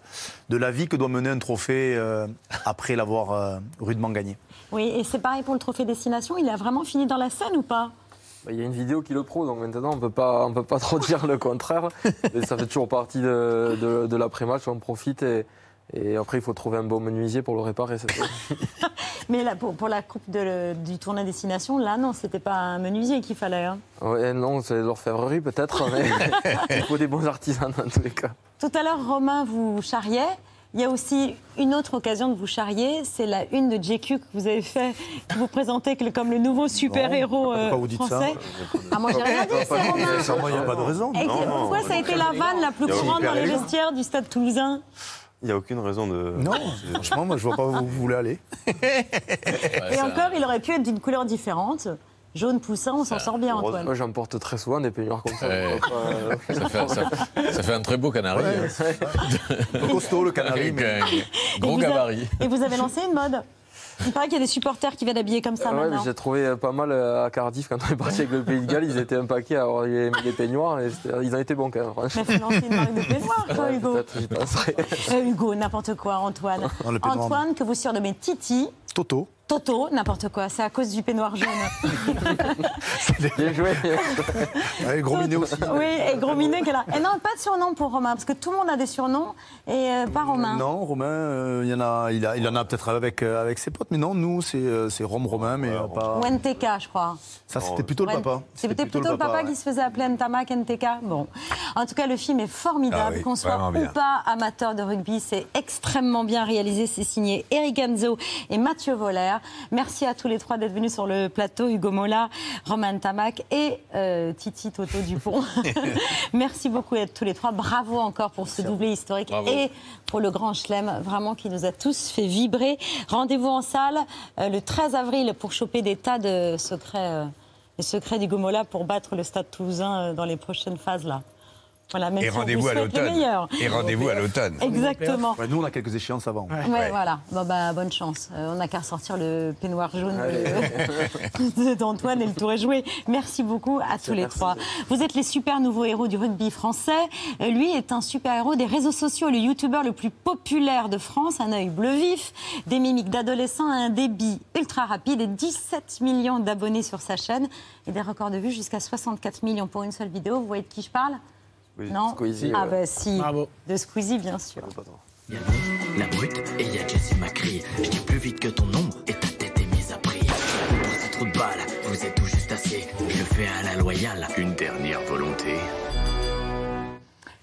de la vie que doit mener un trophée euh, après l'avoir euh, rudement gagné. Oui, et c'est pareil pour le trophée destination. Il a vraiment fini dans la scène ou pas? Bah, il y a une vidéo qui le prouve, donc maintenant on ne peut pas trop <laughs> dire le contraire. Mais ça fait toujours partie de, de, de l'après-match, on profite et, et après, il faut trouver un bon menuisier pour le réparer. <laughs> Mais là, pour, pour la coupe de, du tournoi destination, là, non, c'était pas un menuisier qu'il fallait. Hein. non, c'est l'orfèvrerie peut-être, mais <laughs> il faut des bons artisans dans tous les cas. Tout à l'heure, Romain vous charriait. Il y a aussi une autre occasion de vous charrier, c'est la une de JQ que vous avez fait, qui vous présentez comme le nouveau super-héros euh, Pourquoi vous dites ça français. Ah, moi j'ai rien dit, c'est Romain. Il n'y a pas de raison. Et pourquoi ça a été la vanne la plus courante dans les vestiaires du stade toulousain? Il n'y a aucune raison de. Non, franchement, moi je vois pas où vous voulez aller. <laughs> Et encore, il aurait pu être d'une couleur différente. Jaune poussin, on s'en sort bien, Antoine. Moi, j'en porte très souvent des peignoirs comme ça. Ouais. Euh, Ça fait, ça- ça fait un très beau canari. hein. <laughs> Costaud le canari. Avec mais- un gros gabarit. Et vous avez lancé une mode Il paraît qu'il y a des supporters qui viennent habiller comme ça Ouais, j'ai trouvé euh, pas mal euh, à Cardiff quand on est parti avec le Pays de Galles. Ils étaient un paquet à avoir les, les <laughs> peignoirs et ils ont été bons quand même. Mais faut lancer une marque de peignoir, toi, <laughs> Ouais, Hugo. peut-être, j'y penserai. Euh, Hugo, n'importe quoi, Antoine. Non, Antoine, que vous surnommez Titi. Toto. Toto, n'importe quoi. C'est à cause du peignoir jaune. <laughs> Bien joué. Gros minet aussi. oui, et Gros Minet qui est là. Et non, pas de surnom pour Romain, parce que tout le monde a des surnoms, et euh, pas Romain. Non, Romain, euh, il y en a, il, a, il en a peut-être avec, euh, avec ses potes, mais non, nous, c'est euh, c'est Rome Romain, mais euh, pas. Ou NTK, je crois. Ça, c'était plutôt le papa. C'était plutôt, le papa, qui se faisait appeler Ntamak, NTK. Bon. En tout cas, le film est formidable. Ah oui, Qu'on soit ou pas amateur de rugby, c'est extrêmement bien réalisé. C'est signé Eric Enzo et Mathieu Voller. Merci à tous les trois d'être venus sur le plateau. Hugo Mola, Romain Ntamak et euh, Titi Toto Dupont. <laughs> Merci beaucoup à tous les trois. Bravo encore pour ce doublé historique Bravo. et pour le grand chelem, vraiment qui nous a tous fait vibrer. Rendez-vous en salle euh, le 13 avril pour choper des tas de secrets, euh, les secrets du Gomola pour battre le Stade Toulousain euh, dans les prochaines phases là. Voilà, même Et si rendez-vous vous à l'automne. Et rendez-vous à l'automne. Exactement. Ouais, nous, on a quelques échéances avant. Ouais, voilà. Bon, bah, bonne chance. Euh, on n'a qu'à ressortir le peignoir jaune de- <laughs> d'Antoine et le tour est joué. Merci beaucoup à tous les merci. trois. Vous êtes les super nouveaux héros du rugby français. Euh, Lui est un super héros des réseaux sociaux, le youtubeur le plus populaire de France, un œil bleu vif, des mimiques d'adolescent, un débit ultra rapide et 17 millions d'abonnés sur sa chaîne et des records de vues jusqu'à 64 millions pour une seule vidéo. Vous voyez de qui je parle? Oui, Non Squeezie, Ah ouais. bah si. Bravo. De Squeezie, bien sûr. Il y a nous, la brute, et il y a Jessie Macri. Je dis plus vite que ton ombre et ta tête est mise à prix. Vous poussez trop de balles, vous êtes tout juste assez. Je le fais à la loyale. Une dernière volonté.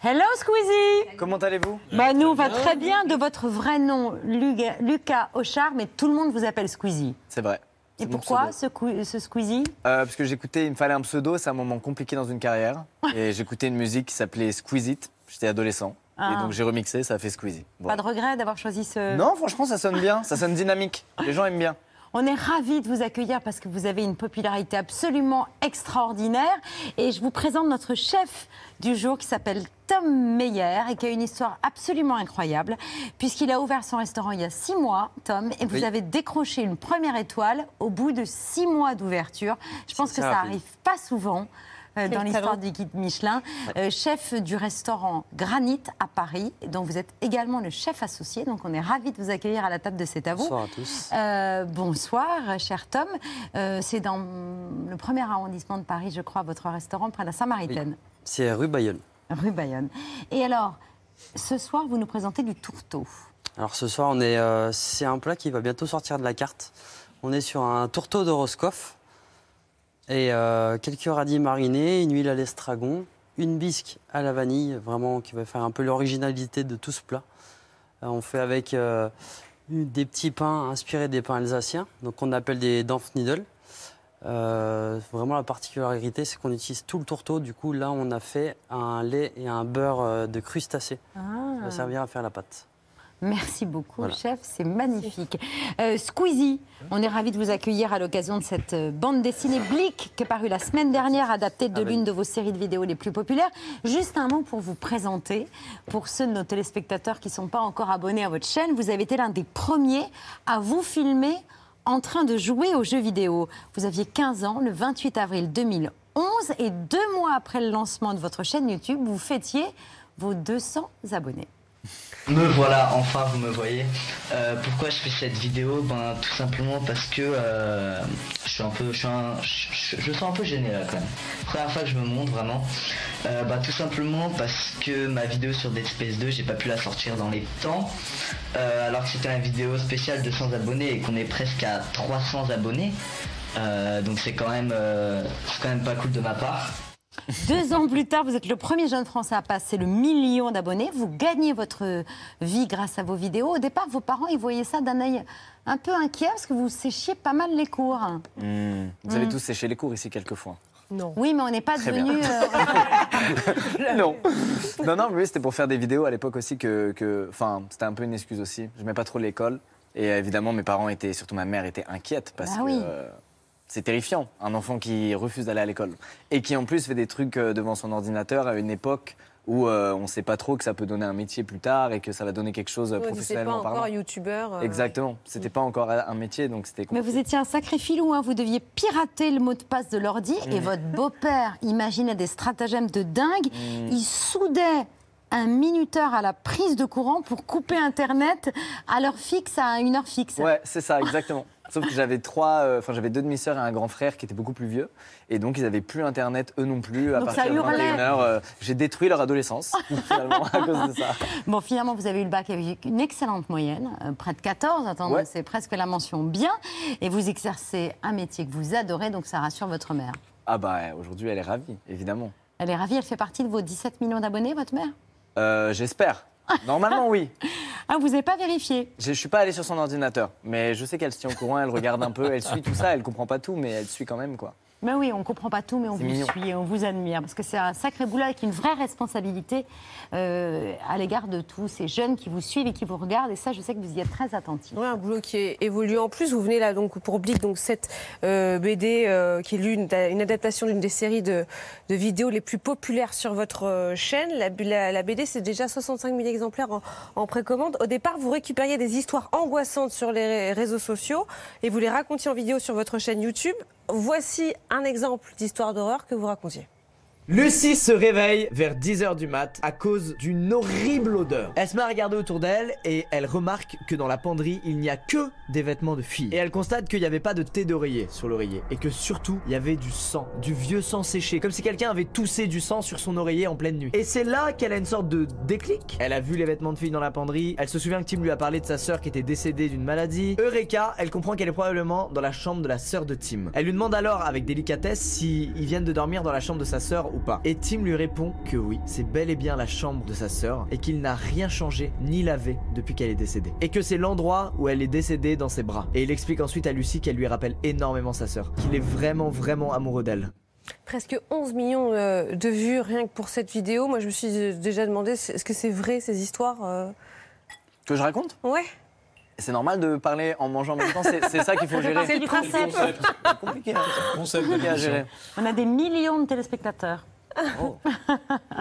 Hello Squeezie Comment allez-vous? Bah nous on va très bien de votre vrai nom Luga- Lucas Auchard mais tout le monde vous appelle Squeezie. C'est vrai. Et pourquoi ce, ce Squeezie? Euh, Parce que j'écoutais, il me fallait un pseudo, c'est un moment compliqué dans une carrière. et j'écoutais une musique qui s'appelait Squeeze It, j'étais adolescent. Ah. Et donc j'ai remixé, ça a fait Squeezie. Voilà. Pas de regret d'avoir choisi ce... Non, franchement, ça sonne bien, ça sonne dynamique. Les gens aiment bien. On est ravis de vous accueillir parce que vous avez une popularité absolument extraordinaire. Et je vous présente notre chef du jour qui s'appelle Tom Meyer et qui a une histoire absolument incroyable puisqu'il a ouvert son restaurant il y a six mois, Tom, et vous Oui. avez décroché une première étoile au bout de six mois d'ouverture. Je pense que ça arrive pas souvent. Euh, dans l'histoire du guide Michelin, Euh, chef du restaurant Granit à Paris, dont vous êtes également le chef associé. Donc on est ravis de vous accueillir à la table de cet avou. Bonsoir à tous. Euh, bonsoir, cher Tom. Euh, c'est dans le premier arrondissement de Paris, je crois, votre restaurant près de la Saint-Maritaine, C'est rue Bayonne. rue Bayonne. Et alors, ce soir, vous nous présentez du tourteau. Alors ce soir, on est, euh, c'est un plat qui va bientôt sortir de la carte. On est sur un tourteau de Roscoff et euh, quelques radis marinés, une huile à l'estragon, une bisque à la vanille, vraiment qui va faire un peu l'originalité de tout ce plat. Euh, on fait avec euh, des petits pains inspirés des pains alsaciens, donc on appelle des Dampfniedel. Euh, vraiment la particularité, c'est qu'on utilise tout le tourteau. Du coup, là, on a fait un lait et un beurre de crustacé. Ça Ah. va servir à faire la pâte. Merci beaucoup, Voilà. chef, c'est magnifique. Euh, Squeezie, on est ravis de vous accueillir à l'occasion de cette euh, bande dessinée Blick qui est parue la semaine dernière, adaptée de Avec- l'une de vos séries de vidéos les plus populaires. Juste un mot pour vous présenter, pour ceux de nos téléspectateurs qui ne sont pas encore abonnés à votre chaîne. Vous avez été l'un des premiers à vous filmer en train de jouer aux jeux vidéo. Vous aviez 15 ans, le 28 avril 2011, et deux mois après le lancement de votre chaîne YouTube, vous fêtiez vos 200 abonnés. Me voilà, enfin vous me voyez. Euh, pourquoi je fais cette vidéo? Ben tout simplement parce que euh, je suis un peu, je, suis un- je, sens un peu gêné là quand même. Première fois que je me montre vraiment. Euh, bah, tout simplement parce que ma vidéo sur Dead Space 2, j'ai pas pu la sortir dans les temps. Euh, alors que c'était une vidéo spéciale de 100 abonnés et qu'on est presque à 300 abonnés. Donc c'est quand même, c'est quand même pas cool de ma part. Deux ans plus tard, vous êtes le premier jeune Français à passer le million d'abonnés. Vous gagnez votre vie grâce à vos vidéos. Au départ, vos parents, ils voyaient ça d'un œil un peu inquiet parce que vous séchiez pas mal les cours. Hmm. Vous avez Hmm. tous séché les cours ici quelquefois. Non. Oui, mais on n'est pas devenu. euh, <laughs> non. non, non, mais oui, c'était pour faire des vidéos à l'époque aussi que. que- Enfin, c'était un peu une excuse aussi. Je n'aimais pas trop l'école. Et euh, évidemment, mes parents étaient, surtout ma mère, était inquiète parce Bah que. oui. euh, c'est terrifiant, un enfant qui refuse d'aller à l'école. Et qui en plus fait des trucs euh, devant son ordinateur à une époque où euh, on ne sait pas trop que ça peut donner un métier plus tard et que ça va donner quelque chose euh, Ouais, c'est pas professionnellement encore parlant. youtubeur. euh, Exactement, c'était pas encore un métier, donc c'était Mais vous étiez un sacré filou, hein. vous deviez pirater le mot de passe de l'ordi et Mm. votre beau-père imaginait des stratagèmes de dingue. Mm. Il soudait un minuteur à la prise de courant pour couper Internet à l'heure fixe, à une heure fixe. Ouais, c'est ça, exactement. Sauf que j'avais trois, euh, enfin j'avais deux demi-sœurs et un grand frère qui étaient beaucoup plus vieux, et donc ils n'avaient plus internet eux non plus à Donc partir de hurlait. 21h. euh, J'ai détruit leur adolescence <laughs> finalement à cause de ça. Bon, finalement, vous avez eu le bac avec une excellente moyenne, euh, près de 14. Attendez, Ouais. c'est presque la mention bien. Et vous exercez un métier que vous adorez, donc ça rassure votre mère. Ah bah aujourd'hui elle est ravie, évidemment. Elle est ravie, elle fait partie de vos 17 millions d'abonnés, votre mère? J'espère. Normalement oui. <laughs> Ah, vous n'avez pas vérifié Je ne suis pas allé sur son ordinateur, mais je sais qu'elle se tient au courant, elle regarde un peu, elle suit tout ça, elle comprend pas tout, mais elle suit quand même quoi. Mais oui, on ne comprend pas tout, mais on vous mignon. suit et on vous admire. Parce que c'est un sacré boulot avec une vraie responsabilité euh, à l'égard de tous ces jeunes qui vous suivent et qui vous regardent. Et ça, je sais que vous y êtes très attentifs. Ouais, un boulot qui est évolué en plus. Vous venez là donc pour Oblique, donc cette euh, BD euh, qui est l'une- une adaptation d'une des séries de, de vidéos les plus populaires sur votre chaîne. La, la- la BD, c'est déjà 65 000 exemplaires en, en précommande. Au départ, vous récupériez des histoires angoissantes sur les ré- réseaux sociaux et vous les racontiez en vidéo sur votre chaîne YouTube. Voici un exemple d'histoire d'horreur que vous racontiez. Lucie se réveille vers 10h du mat à cause d'une horrible odeur. Elle se met à regarder autour d'elle et elle remarque que dans la penderie, il n'y a que des vêtements de filles. Et elle constate qu'il n'y avait pas de thé d'oreiller sur l'oreiller et que surtout, il y avait du sang, du vieux sang séché, comme si quelqu'un avait toussé du sang sur son oreiller en pleine nuit. Et c'est là qu'elle a une sorte de déclic. Elle a vu les vêtements de filles dans la penderie, elle se souvient que Tim lui a parlé de sa sœur qui était décédée d'une maladie. Eureka, elle comprend qu'elle est probablement dans la chambre de la sœur de Tim. Elle lui demande alors avec délicatesse si viennent de dormir dans la chambre de sa sœur ou pas. Et Tim lui répond que oui, c'est bel et bien la chambre de sa sœur et qu'il n'a rien changé ni lavé depuis qu'elle est décédée. Et que c'est l'endroit où elle est décédée dans ses bras. Et il explique ensuite à Lucie qu'elle lui rappelle énormément sa sœur, qu'il est vraiment vraiment amoureux d'elle. Presque 11 millions euh, de vues rien que pour cette vidéo. Moi, je me suis euh, déjà demandé, est-ce que c'est vrai ces histoires euh? Que je raconte? Ouais. C'est normal de parler en mangeant en même temps, c'est ça qu'il faut gérer. C'est le principe. C'est compliqué. hein. Concept Compliqué à gérer. On a des millions de téléspectateurs.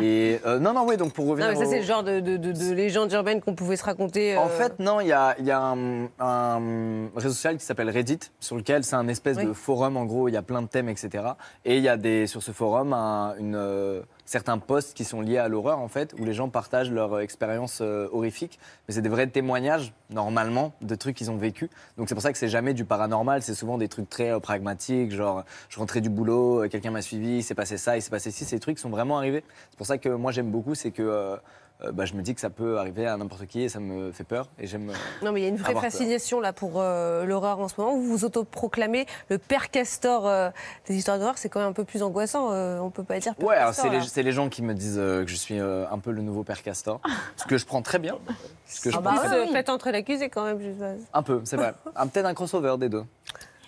Et euh, non, non, oui, donc pour Non, revenir. mais ça, au- c'est le genre de, de, de- de légende urbaine qu'on pouvait se raconter. En euh, fait, non, il y a, il y a un, un réseau social qui s'appelle Reddit, sur lequel c'est un espèce de forum, en gros, il y a plein de thèmes, etc. Et il y a des, sur ce forum un- une, euh, certains posts qui sont liés à l'horreur, en fait, où les gens partagent leur euh, expérience euh, horrifique. Mais c'est des vrais témoignages, normalement, de trucs qu'ils ont vécu. Donc c'est pour ça que c'est jamais du paranormal, c'est souvent des trucs très euh, pragmatiques, genre je rentrais du boulot, quelqu'un m'a suivi, il s'est passé ça, il s'est passé ci, ces trucs sont vraiment arrivés. C'est pour ça que moi j'aime beaucoup, c'est que bah, je me dis que ça peut arriver à n'importe qui et ça me fait peur. Et j'aime. euh, Non, mais il y a une vraie peur. fascination là pour euh, l'horreur en ce moment. Vous vous autoproclamez le père Castor euh, des histoires d'horreur. C'est quand même un peu plus angoissant. euh, on peut pas dire. Père Ouais, c'est les, les gens qui me disent euh, que je suis euh, un peu le nouveau père Castor. <laughs> ce que je prends très bien. Ce que je Ah prends bah, très bien. se fait entrer l'accusé quand même. je. Un peu, c'est vrai. Peut-être un crossover des deux.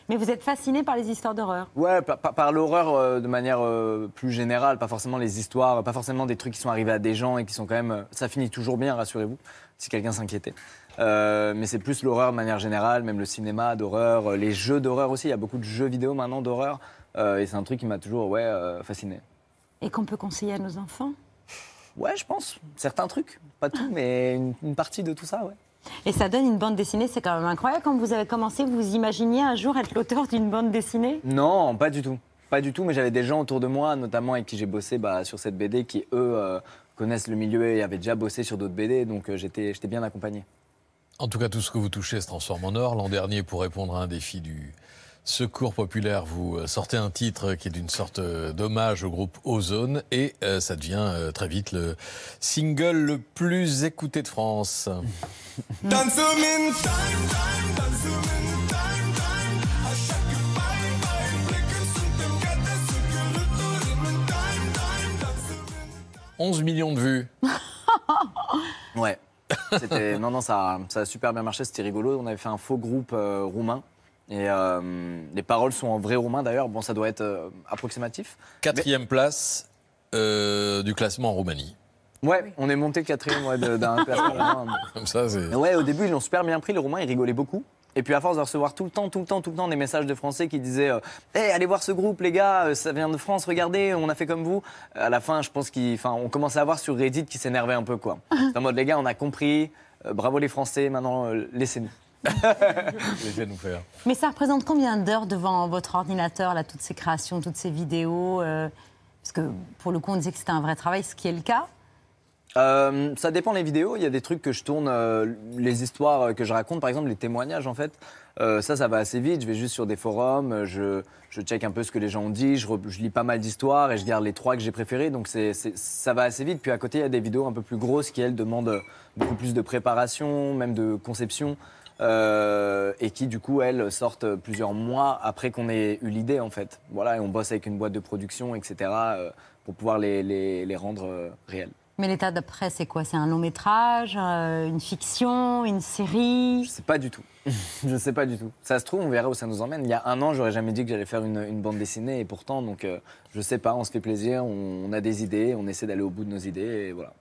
Mais vous êtes fasciné par les histoires d'horreur. Ouais, par, par- par l'horreur euh, de manière euh, plus générale, pas forcément les histoires, pas forcément des trucs qui sont arrivés à des gens et qui sont quand même. euh, ça finit toujours bien, rassurez-vous, si quelqu'un s'inquiétait. Mais c'est plus l'horreur de manière générale, même le cinéma d'horreur, les jeux d'horreur aussi. Il y a beaucoup de jeux vidéo maintenant d'horreur. et c'est un truc qui m'a toujours ouais, fasciné. Et qu'on peut conseiller à nos enfants? Ouais, je pense. Certains trucs. Pas tout, mais une, une partie de tout ça, ouais. Et ça donne une bande dessinée, c'est quand même incroyable. Quand vous avez commencé, vous imaginiez un jour être l'auteur d'une bande dessinée? Non, pas du tout. Pas du tout, mais j'avais des gens autour de moi, notamment avec qui j'ai bossé bah, sur cette BD, qui eux euh, connaissent le milieu et avaient déjà bossé sur d'autres BD, donc euh, j'étais j'étais bien accompagné. En tout cas, tout ce que vous touchez se transforme en or. L'an dernier, pour répondre à un défi du Secours populaire, vous euh, sortez un titre qui est d'une sorte euh, d'hommage au groupe Ozone et euh, ça devient euh, très vite le single le plus écouté de France. <laughs> 11 millions de vues. Ouais. C'était- non, non, ça, ça a super bien marché, c'était rigolo. On avait fait un faux groupe euh, roumain. Et euh, les paroles sont en vrai roumain d'ailleurs. Bon, ça doit être euh, approximatif. Quatrième place euh, du classement en Roumanie. Ouais, on est monté quatrième ouais, d'un <laughs> classement roumain. Comme ça, c'est. Ouais, au début, ils l'ont super bien pris, les Roumains, ils rigolaient beaucoup. Et puis, à force de recevoir tout le temps, tout le temps, tout le temps des messages de Français qui disaient euh, Hey, allez voir ce groupe, les gars, ça vient de France, regardez, on a fait comme vous. À la fin, je pense qu'on commençait à voir sur Reddit qui s'énervait un peu, quoi. <laughs> C'est en mode, les gars, on a compris, euh, bravo les Français, maintenant, euh, laissez-nous. Laissez-nous faire. Mais ça représente combien d'heures devant votre ordinateur, là, toutes ces créations, toutes ces vidéos euh, Parce que pour le coup, on disait que c'était un vrai travail, ce qui est le cas. Euh, ça dépend des vidéos. Il y a des trucs que je tourne, euh, les histoires que je raconte, par exemple les témoignages en fait. Euh, ça, ça va assez vite. Je vais juste sur des forums, je, je check un peu ce que les gens ont dit, je, re- je lis pas mal d'histoires et je garde les trois que j'ai préférés. Donc c'est, c'est- ça va assez vite. Puis à côté, il y a des vidéos un peu plus grosses qui elles demandent beaucoup plus de préparation, même de conception. Euh, et qui du coup elles sortent plusieurs mois après qu'on ait eu l'idée en fait. Voilà, et on bosse avec une boîte de production, etc. euh, pour pouvoir les, les, les rendre euh, réelles. Mais l'état d'après, c'est quoi? C'est un long métrage, euh, une fiction, une série? Je sais pas du tout. <laughs> je sais pas du tout. Ça se trouve, on verra où ça nous emmène. Il y a un an, j'aurais jamais dit que j'allais faire une, une bande dessinée et pourtant, donc, euh, je sais pas, on se fait plaisir, on, on a des idées, on essaie d'aller au bout de nos idées et voilà.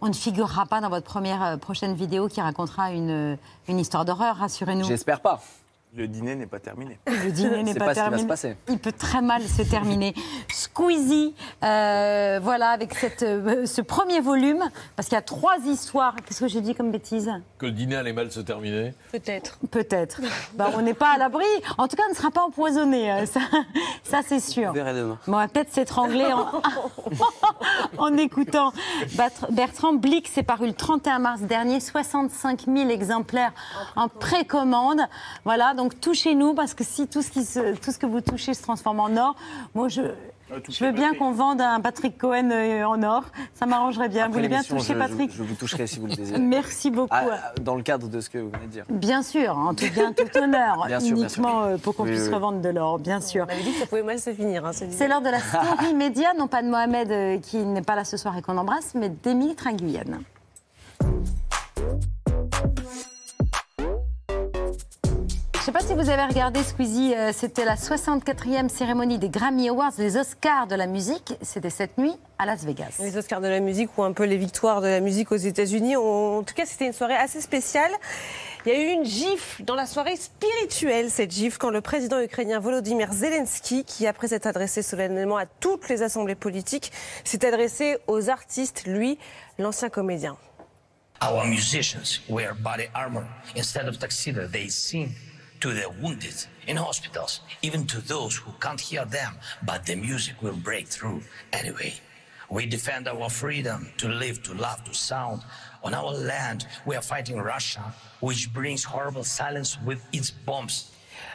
On ne figurera pas dans votre première euh, prochaine vidéo qui racontera une, une histoire d'horreur, rassurez-nous. J'espère pas. Le dîner n'est pas terminé. Le dîner n'est pas, pas ce qui va terminé. se passer. Il peut très mal se terminer. Squeezie, euh, voilà, avec cette, euh, ce premier volume, parce qu'il y a trois histoires. Qu'est-ce que j'ai dit comme bêtise? Que le dîner allait mal se terminer. Peut-être. Peut-être. <laughs> Bah, on n'est pas à l'abri. En tout cas, on ne sera pas empoisonné. euh, Ça, <laughs> ça c'est sûr. On verra demain. Bon, on va peut-être s'étrangler en, <laughs> en écoutant. Bertrand Blick s'est paru le 31 mars dernier, 65 000 exemplaires en précommande. Voilà, donc touchez-nous parce que si tout ce, qui se- tout ce que vous touchez se transforme en or, moi je. Je veux bien qu'on vende un Patrick Cohen euh, en or. Ça m'arrangerait bien. vous voulez bien toucher je, Patrick je, je vous toucherai si vous le désirez. <laughs> Merci beaucoup. Ah, dans le cadre de ce que vous venez de dire. Bien sûr, en tout bien, tout honneur, Bien sûr, bien uniquement sûr. euh, pour qu'on Oui, puisse oui. revendre de l'or, bien sûr. On avait dit que ça pouvait mal se finir. hein, C'est l'heure de la story <laughs> média, non pas de Mohamed euh, qui n'est pas là ce soir et qu'on embrasse, mais d'Émilie Tringuyen. Je ne sais pas si vous avez regardé Squeezie, euh, c'était la 64e cérémonie des Grammy Awards, les Oscars de la musique. C'était cette nuit à Las Vegas. Les Oscars de la musique ou un peu les victoires de la musique aux États-Unis. On- En tout cas, c'était une soirée assez spéciale. Il y a eu une gifle dans la soirée spirituelle, cette gifle, quand le président ukrainien Volodymyr Zelensky, qui après s'être adressé solennellement à toutes les assemblées politiques, s'est adressé aux artistes, lui, l'ancien comédien. Our musicians wear body armor instead of tuxedo. They sing to the wounded in hospitals, even to those who can't hear them, but the music will break through anyway. We defend our freedom to live, to love, to sound. On our land, we are fighting Russia, which brings horrible silence with its bombs.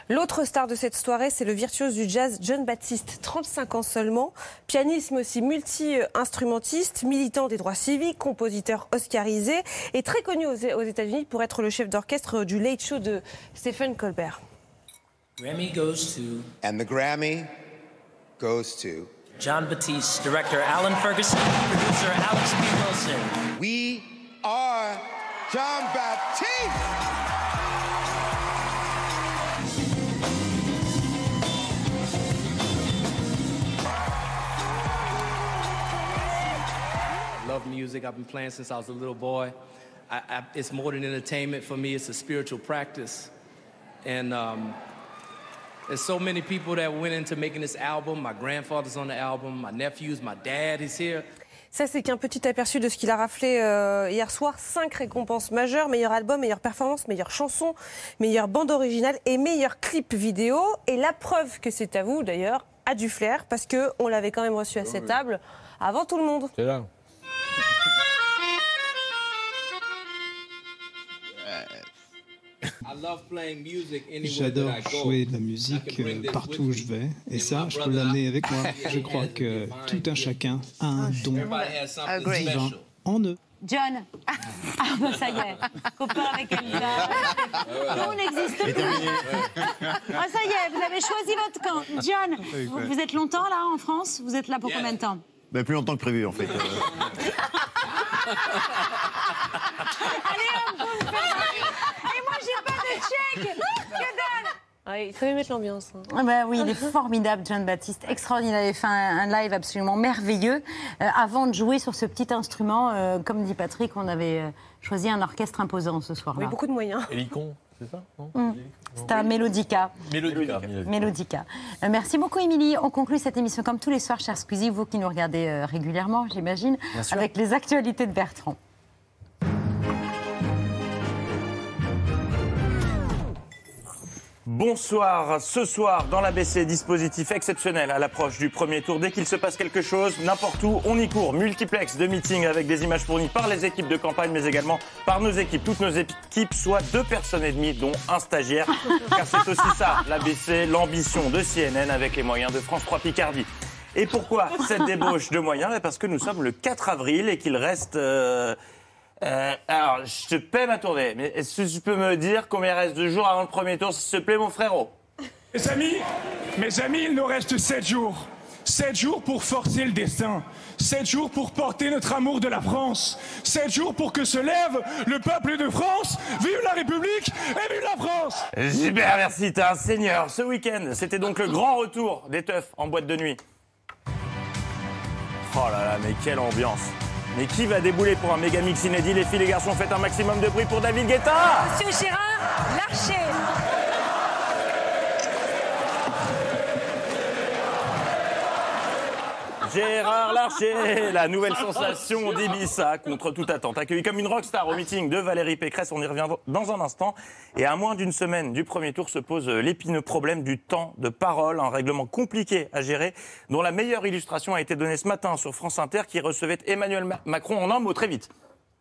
L'autre star de cette soirée, c'est le virtuose du jazz John Baptiste, 35 ans seulement, pianiste mais aussi multi-instrumentiste, militant des droits civiques, compositeur oscarisé et très connu aux aux États-Unis pour être le chef d'orchestre du Late Show de Stephen Colbert. Grammy goes to And the Grammy goes to John Batiste, director Alan Ferguson, producer Alex B. Wilson. We are John Baptiste. Love music. I've been playing since I was a little boy. I, I, it's more than entertainment for me. It's a spiritual practice, and um, there's so many people that went into making this album. My grandfather's on the album. My nephews. My dad is here. Ça, c'est qu'un petit aperçu de ce qu'il a raflé euh, hier soir. Cinq récompenses majeures meilleur album, meilleure performance, meilleure chanson, meilleure bande originale et meilleur clip vidéo. Et la preuve que c'est à vous, d'ailleurs, a du flair parce que on l'avait quand même reçu à cette table avant tout le monde. C'est là. J'adore jouer de la musique euh, partout où je vais. Et ça, je peux l'amener avec moi. Je crois que tout un chacun a un don divin en eux. John <laughs> Ah, bah, ça y est, copain avec Elisa. Non, on n'existe plus. Ah, ça y est, vous avez choisi votre camp. John, vous, vous êtes longtemps là en France? Vous êtes là pour combien de temps? Ben, plus longtemps que prévu, en fait. <laughs> Allez hop, vous me faites rire. Et moi, j'ai pas de chèque Que dalle Ah, Il fallait mettre l'ambiance. hein. Ah bah oui, il est formidable, John Baptiste. Extraordinaire. Il avait fait un, un live absolument merveilleux. Euh, avant de jouer sur ce petit instrument, euh, comme dit Patrick, on avait euh, choisi un orchestre imposant ce soir-là. Oui, beaucoup de moyens. Hélicon, c'est ça non? Mm. C'est un Mélodica. Mélodica. Mélodica. Euh, merci beaucoup, Émilie. On conclut cette émission comme tous les soirs, cher Squeezie, vous qui nous regardez euh, régulièrement, j'imagine, avec les actualités de Bertrand. Bonsoir, ce soir dans l'ABC, dispositif exceptionnel à l'approche du premier tour. Dès qu'il se passe quelque chose, n'importe où, on y court. Multiplex de meetings avec des images fournies par les équipes de campagne, mais également par nos équipes. Toutes nos équipes, soit deux personnes et demie, dont un stagiaire. <laughs> Car c'est aussi ça, l'ABC, l'ambition de CNN avec les moyens de France 3 Picardie. Et pourquoi cette débauche de moyens? Eh Parce que nous sommes le 4 avril et qu'il reste... euh, euh, alors, je te paie ma tournée, mais est-ce que tu peux me dire combien il reste de jours avant le premier tour, s'il te plaît, mon frérot? Mes amis, mes amis, il nous reste sept jours. Sept jours pour forcer le destin. Sept jours pour porter notre amour de la France. Sept jours pour que se lève le peuple de France. Vive la République et vive la France Super, merci, t'es un seigneur. Ce week-end, c'était donc le grand retour des teufs en boîte de nuit. Oh là là, mais quelle ambiance Mais qui va débouler pour un méga mix inédit Les filles, les garçons, faites un maximum de bruit pour David Guetta. Monsieur Gérard Larcher Gérard Larcher, la nouvelle sensation d'Ibiza contre toute attente. Accueilli comme une rockstar au meeting de Valérie Pécresse, on y revient dans un instant. Et à moins d'une semaine du premier tour se pose l'épineux problème du temps de parole, un règlement compliqué à gérer, dont la meilleure illustration a été donnée ce matin sur France Inter qui recevait Emmanuel Ma- Macron en un mot très vite.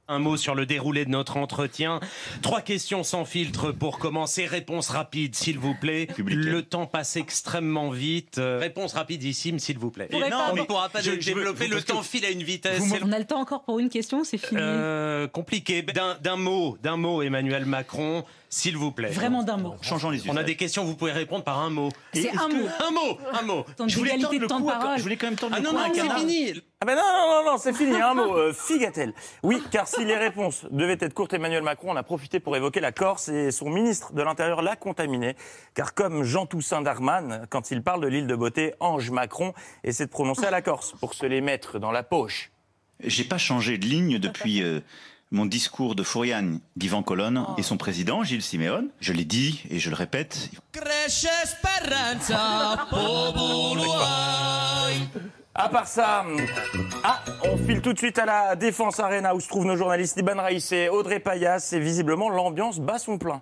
Un mot sur le déroulé de notre entretien. Trois questions sans filtre pour commencer. Réponse rapide, s'il vous plaît. Le temps passe extrêmement vite. Euh, réponse rapidissime, s'il vous plaît. Non, pas- on ne pourra pas Je- dé- je veux- développer. Le temps file à une vitesse. On a le temps encore pour une question, c'est fini. euh, compliqué. D'un d'un mot, d'un mot, Emmanuel Macron, s'il vous plaît. Vraiment d'un mot. Changeons les On a des questions, vous pouvez répondre par un mot. C'est un que- mot. Un mot, un mot. D'égalité de temps de parole. Je voulais quand même tendre Ah le non, cou à non, un c'est fini. Ah ben non, non, non, non, c'est fini, un mot, euh, figatelle. Oui, car si les réponses devaient être courtes, Emmanuel Macron en a profité pour évoquer la Corse et son ministre de l'Intérieur l'a contaminé. Car comme Jean Toussaint Darman, quand il parle de l'île de beauté, Ange Macron essaie de prononcer à la Corse pour se les mettre dans la poche. J'ai pas changé de ligne depuis euh, mon discours de Fouriane d'Ivan Colonne et son président Gilles Siméon. Je l'ai dit et je le répète. À part ça, ah, on file tout de suite à la Défense Arena où se trouvent nos journalistes Iban Raïssé, Audrey Payas et visiblement l'ambiance bat son plein.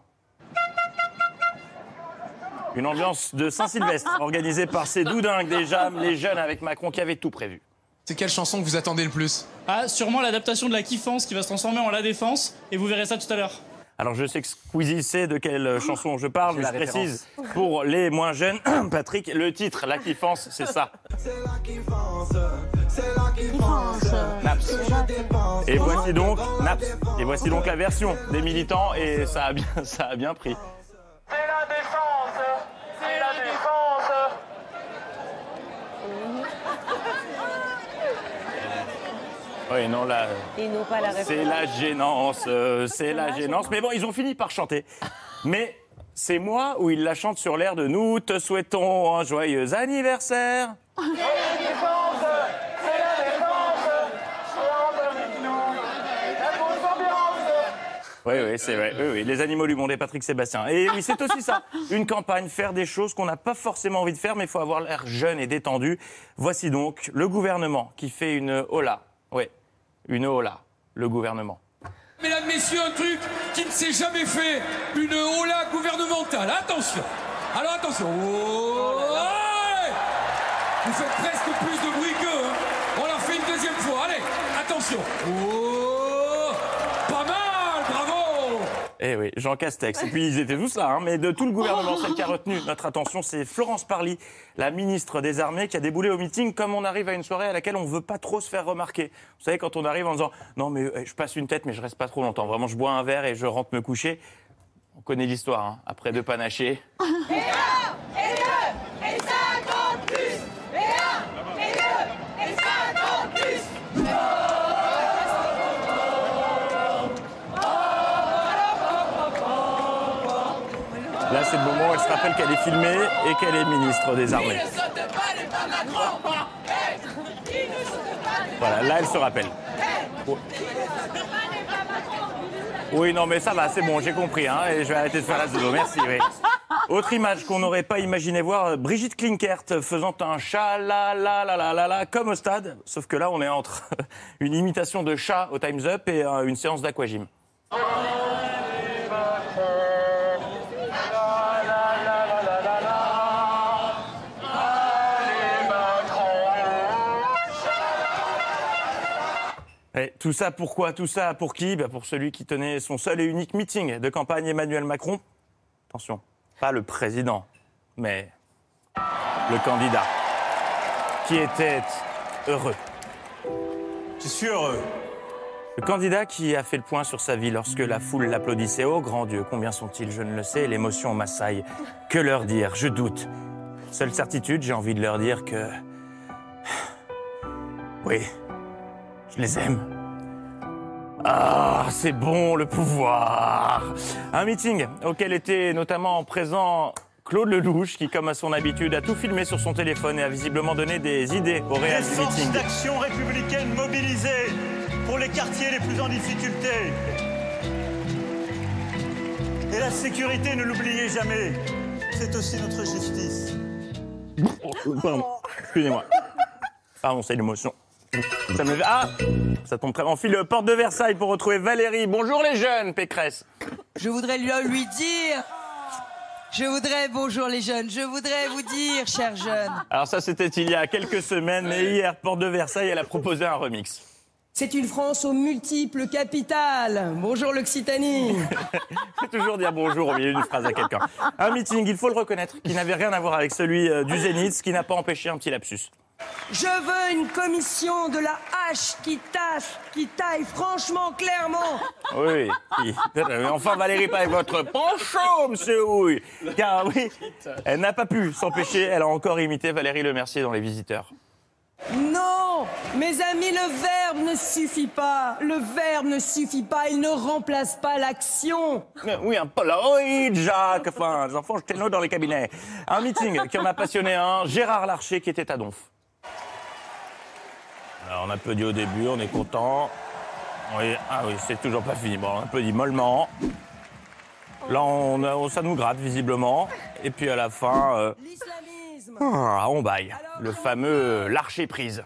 Une ambiance de Saint-Sylvestre organisée par ces doudingues des jams, les jeunes avec Macron qui avaient tout prévu. C'est quelle chanson que vous attendez le plus Ah, sûrement l'adaptation de la kiffance qui va se transformer en la défense, et vous verrez ça tout à l'heure. Alors je sais que Squeezie sait de quelle chanson je parle, C'est mais je la précise pour les moins jeunes, <clears throat> Patrick, le titre, la kiffance, c'est ça. Naps. Et voici donc Naps. Et voici donc la version des militants et ça a bien, <laughs> ça a bien pris. C'est la défense, c'est la défense. Oui, non, là, Ils n'ont pas la réponse. c'est la gênance, euh, <laughs> c'est la gênance. Mais bon, ils ont fini par chanter. Mais c'est moi où ils la chantent sur l'air de Nous te souhaitons un joyeux anniversaire. Oui, oui, c'est vrai. Oui, oui. Les animaux du monde et Patrick Sébastien. Et oui, c'est aussi ça. <laughs> Une campagne, faire des choses qu'on n'a pas forcément envie de faire, mais il faut avoir l'air jeune et détendu. Voici donc le gouvernement qui fait une hola. Oui, une hola, le gouvernement. Mesdames, messieurs, un truc qui ne s'est jamais fait, une hola gouvernementale. Attention. Alors attention. Oh, Vous faites presque plus de bruit qu'eux. hein. On leur fait une deuxième fois. Allez, attention. Oh, pas mal, bravo. Eh oui, Jean Castex. Et puis ils étaient tous là, hein, mais de tout le gouvernement, celle qui a retenu notre attention, c'est Florence Parly, la ministre des Armées, qui a déboulé au meeting comme on arrive à une soirée à laquelle on ne veut pas trop se faire remarquer. Vous savez, quand on arrive en disant Non, mais euh, je passe une tête, mais je reste pas trop longtemps. Vraiment, je bois un verre et je rentre me coucher. On connaît l'histoire, hein. après deux panachés. <laughs> Et un, et deux, rappelle qu'elle est filmée et qu'elle est ministre des Armées. Voilà, là, elle se rappelle. Oui, non, mais ça va, c'est bon, j'ai compris. Hein, et je vais arrêter de faire la pseudo. Merci. Oui. <laughs> Autre image qu'on n'aurait pas imaginé voir, euh, Brigitte Klinkert faisant un chat la la la la la la comme au stade. Sauf que là, on est entre <laughs> une imitation de chat au Time's Up et euh, une séance d'aquagym. Et tout ça pourquoi Tout ça? Pour qui? Bah, Pour celui qui tenait son seul et unique meeting de campagne Emmanuel Macron. Attention, pas le président, mais le candidat qui était heureux. Je suis heureux. Le candidat qui a fait le point sur sa vie lorsque la foule l'applaudissait. Oh grand Dieu, combien sont-ils? Je ne le sais, l'émotion m'assaille. Que leur dire? Je doute. Seule certitude, j'ai envie de leur dire que. Oui, je les aime. Ah, c'est bon le pouvoir. Un meeting auquel était notamment présent Claude Lelouch, qui, comme à son habitude, a tout filmé sur son téléphone et a visiblement donné des idées au réel du forces meeting. d'action républicaine mobilisées pour les quartiers les plus en difficulté. Et la sécurité, ne l'oubliez jamais, c'est aussi notre justice. Oh, Pardon, excusez-moi. Pardon, c'est l'émotion. Ça me... Ah Ça tombe très. On file porte de Versailles pour retrouver Valérie. Bonjour les jeunes, Pécresse. Je voudrais lui, lui dire. Je voudrais, bonjour les jeunes, je voudrais vous dire, chers jeunes. Alors ça, c'était il y a quelques semaines, mais hier, porte de Versailles, elle a proposé un remix. C'est une France aux multiples capitales. Bonjour l'Occitanie. <laughs> faut toujours dire bonjour au milieu d'une phrase à quelqu'un. Un meeting, il faut le reconnaître, qui n'avait rien à voir avec celui euh, du Zénith, ce qui n'a pas empêché un petit lapsus. Je veux une commission de la hache qui tâche, qui taille franchement, clairement. Oui. Mais <laughs> Enfin, Valérie, pas avec votre poncho, monsieur Houille. Car oui, elle n'a pas pu s'empêcher, elle a encore imité Valérie Lemercier dans Les Visiteurs. Non, mes amis, le verbe ne suffit pas. Le verbe ne suffit pas, il ne remplace pas l'action. Oui, un Polaroid, Jacques, enfin, les enfants, dans les cabinets. Un meeting qui en a passionné un, Gérard Larcher qui était à Donf. Alors, on a peu dit au début, on est content. Oui, ah oui, c'est toujours pas fini. Bon, on a un peu dit mollement. Là, on ça nous gratte visiblement. Et puis à la fin, euh, ah, on baille. Le fameux larcher prise.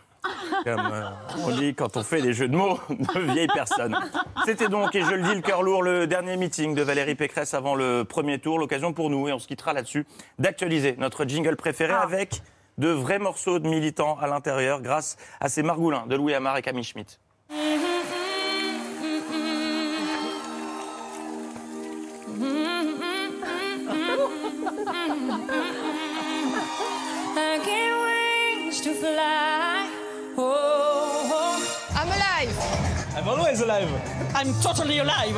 Comme euh, on dit quand on fait des jeux de mots <laughs> de vieilles personnes. C'était donc, et je le dis, le cœur lourd, le dernier meeting de Valérie Pécresse avant le premier tour. L'occasion pour nous, et on se quittera là-dessus, d'actualiser notre jingle préféré avec de vrais morceaux de militants à l'intérieur grâce à ces margoulins de Louis Amar et Camille Schmitt. Oh, I'm alive. I'm always alive. I'm totally alive.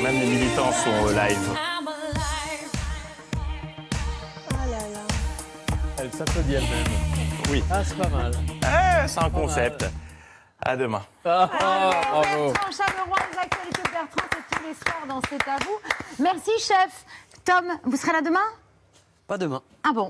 Même les militants sont euh, live. Elle s'applaudit elle-même. Oui. Ah, c'est pas mal. Eh, c'est un concept. À demain. Ah, bravo. Bertrand Chameroy, les actualités de Bertrand, c'est tous les soirs dans C'est à vous. Merci, chef. Tom, vous serez là demain? Pas demain. Ah bon?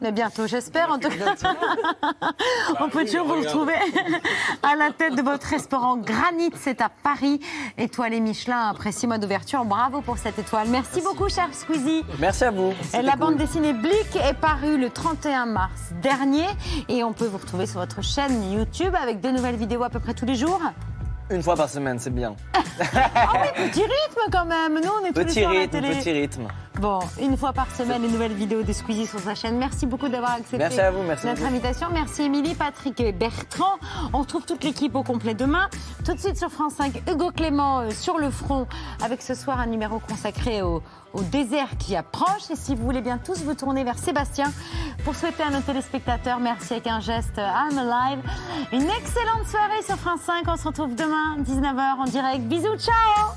Mais bientôt, j'espère. En tout cas, <laughs> on peut toujours vous retrouver <laughs> à la tête de votre restaurant Granit, c'est à Paris. Étoile et Michelin après six mois d'ouverture. Bravo pour cette étoile. Merci, beaucoup, cher Squeezie. Merci à vous. La cool. bande dessinée Blick est parue le 31 mars dernier et on peut vous retrouver sur votre chaîne YouTube avec de nouvelles vidéos à peu près tous les jours. Une fois par semaine, c'est bien. <laughs> Ah oui, petit rythme quand même. Nous, on est tous les Petit à la rythme, télé. petit rythme. Bon, une fois par semaine, les nouvelles vidéos de Squeezie sur sa chaîne. Merci beaucoup d'avoir accepté Merci à vous, merci notre beaucoup. invitation. Merci Émilie, Patrick et Bertrand. On retrouve toute l'équipe au complet demain. Tout de suite sur France 5, Hugo Clément euh, sur le front avec ce soir un numéro consacré au, au désert qui approche. Et si vous voulez bien tous vous tourner vers Sébastien pour souhaiter à nos téléspectateurs, merci avec un geste euh, I'm Alive. Une excellente soirée sur France 5. On se retrouve demain, 19h en direct. Bisous, ciao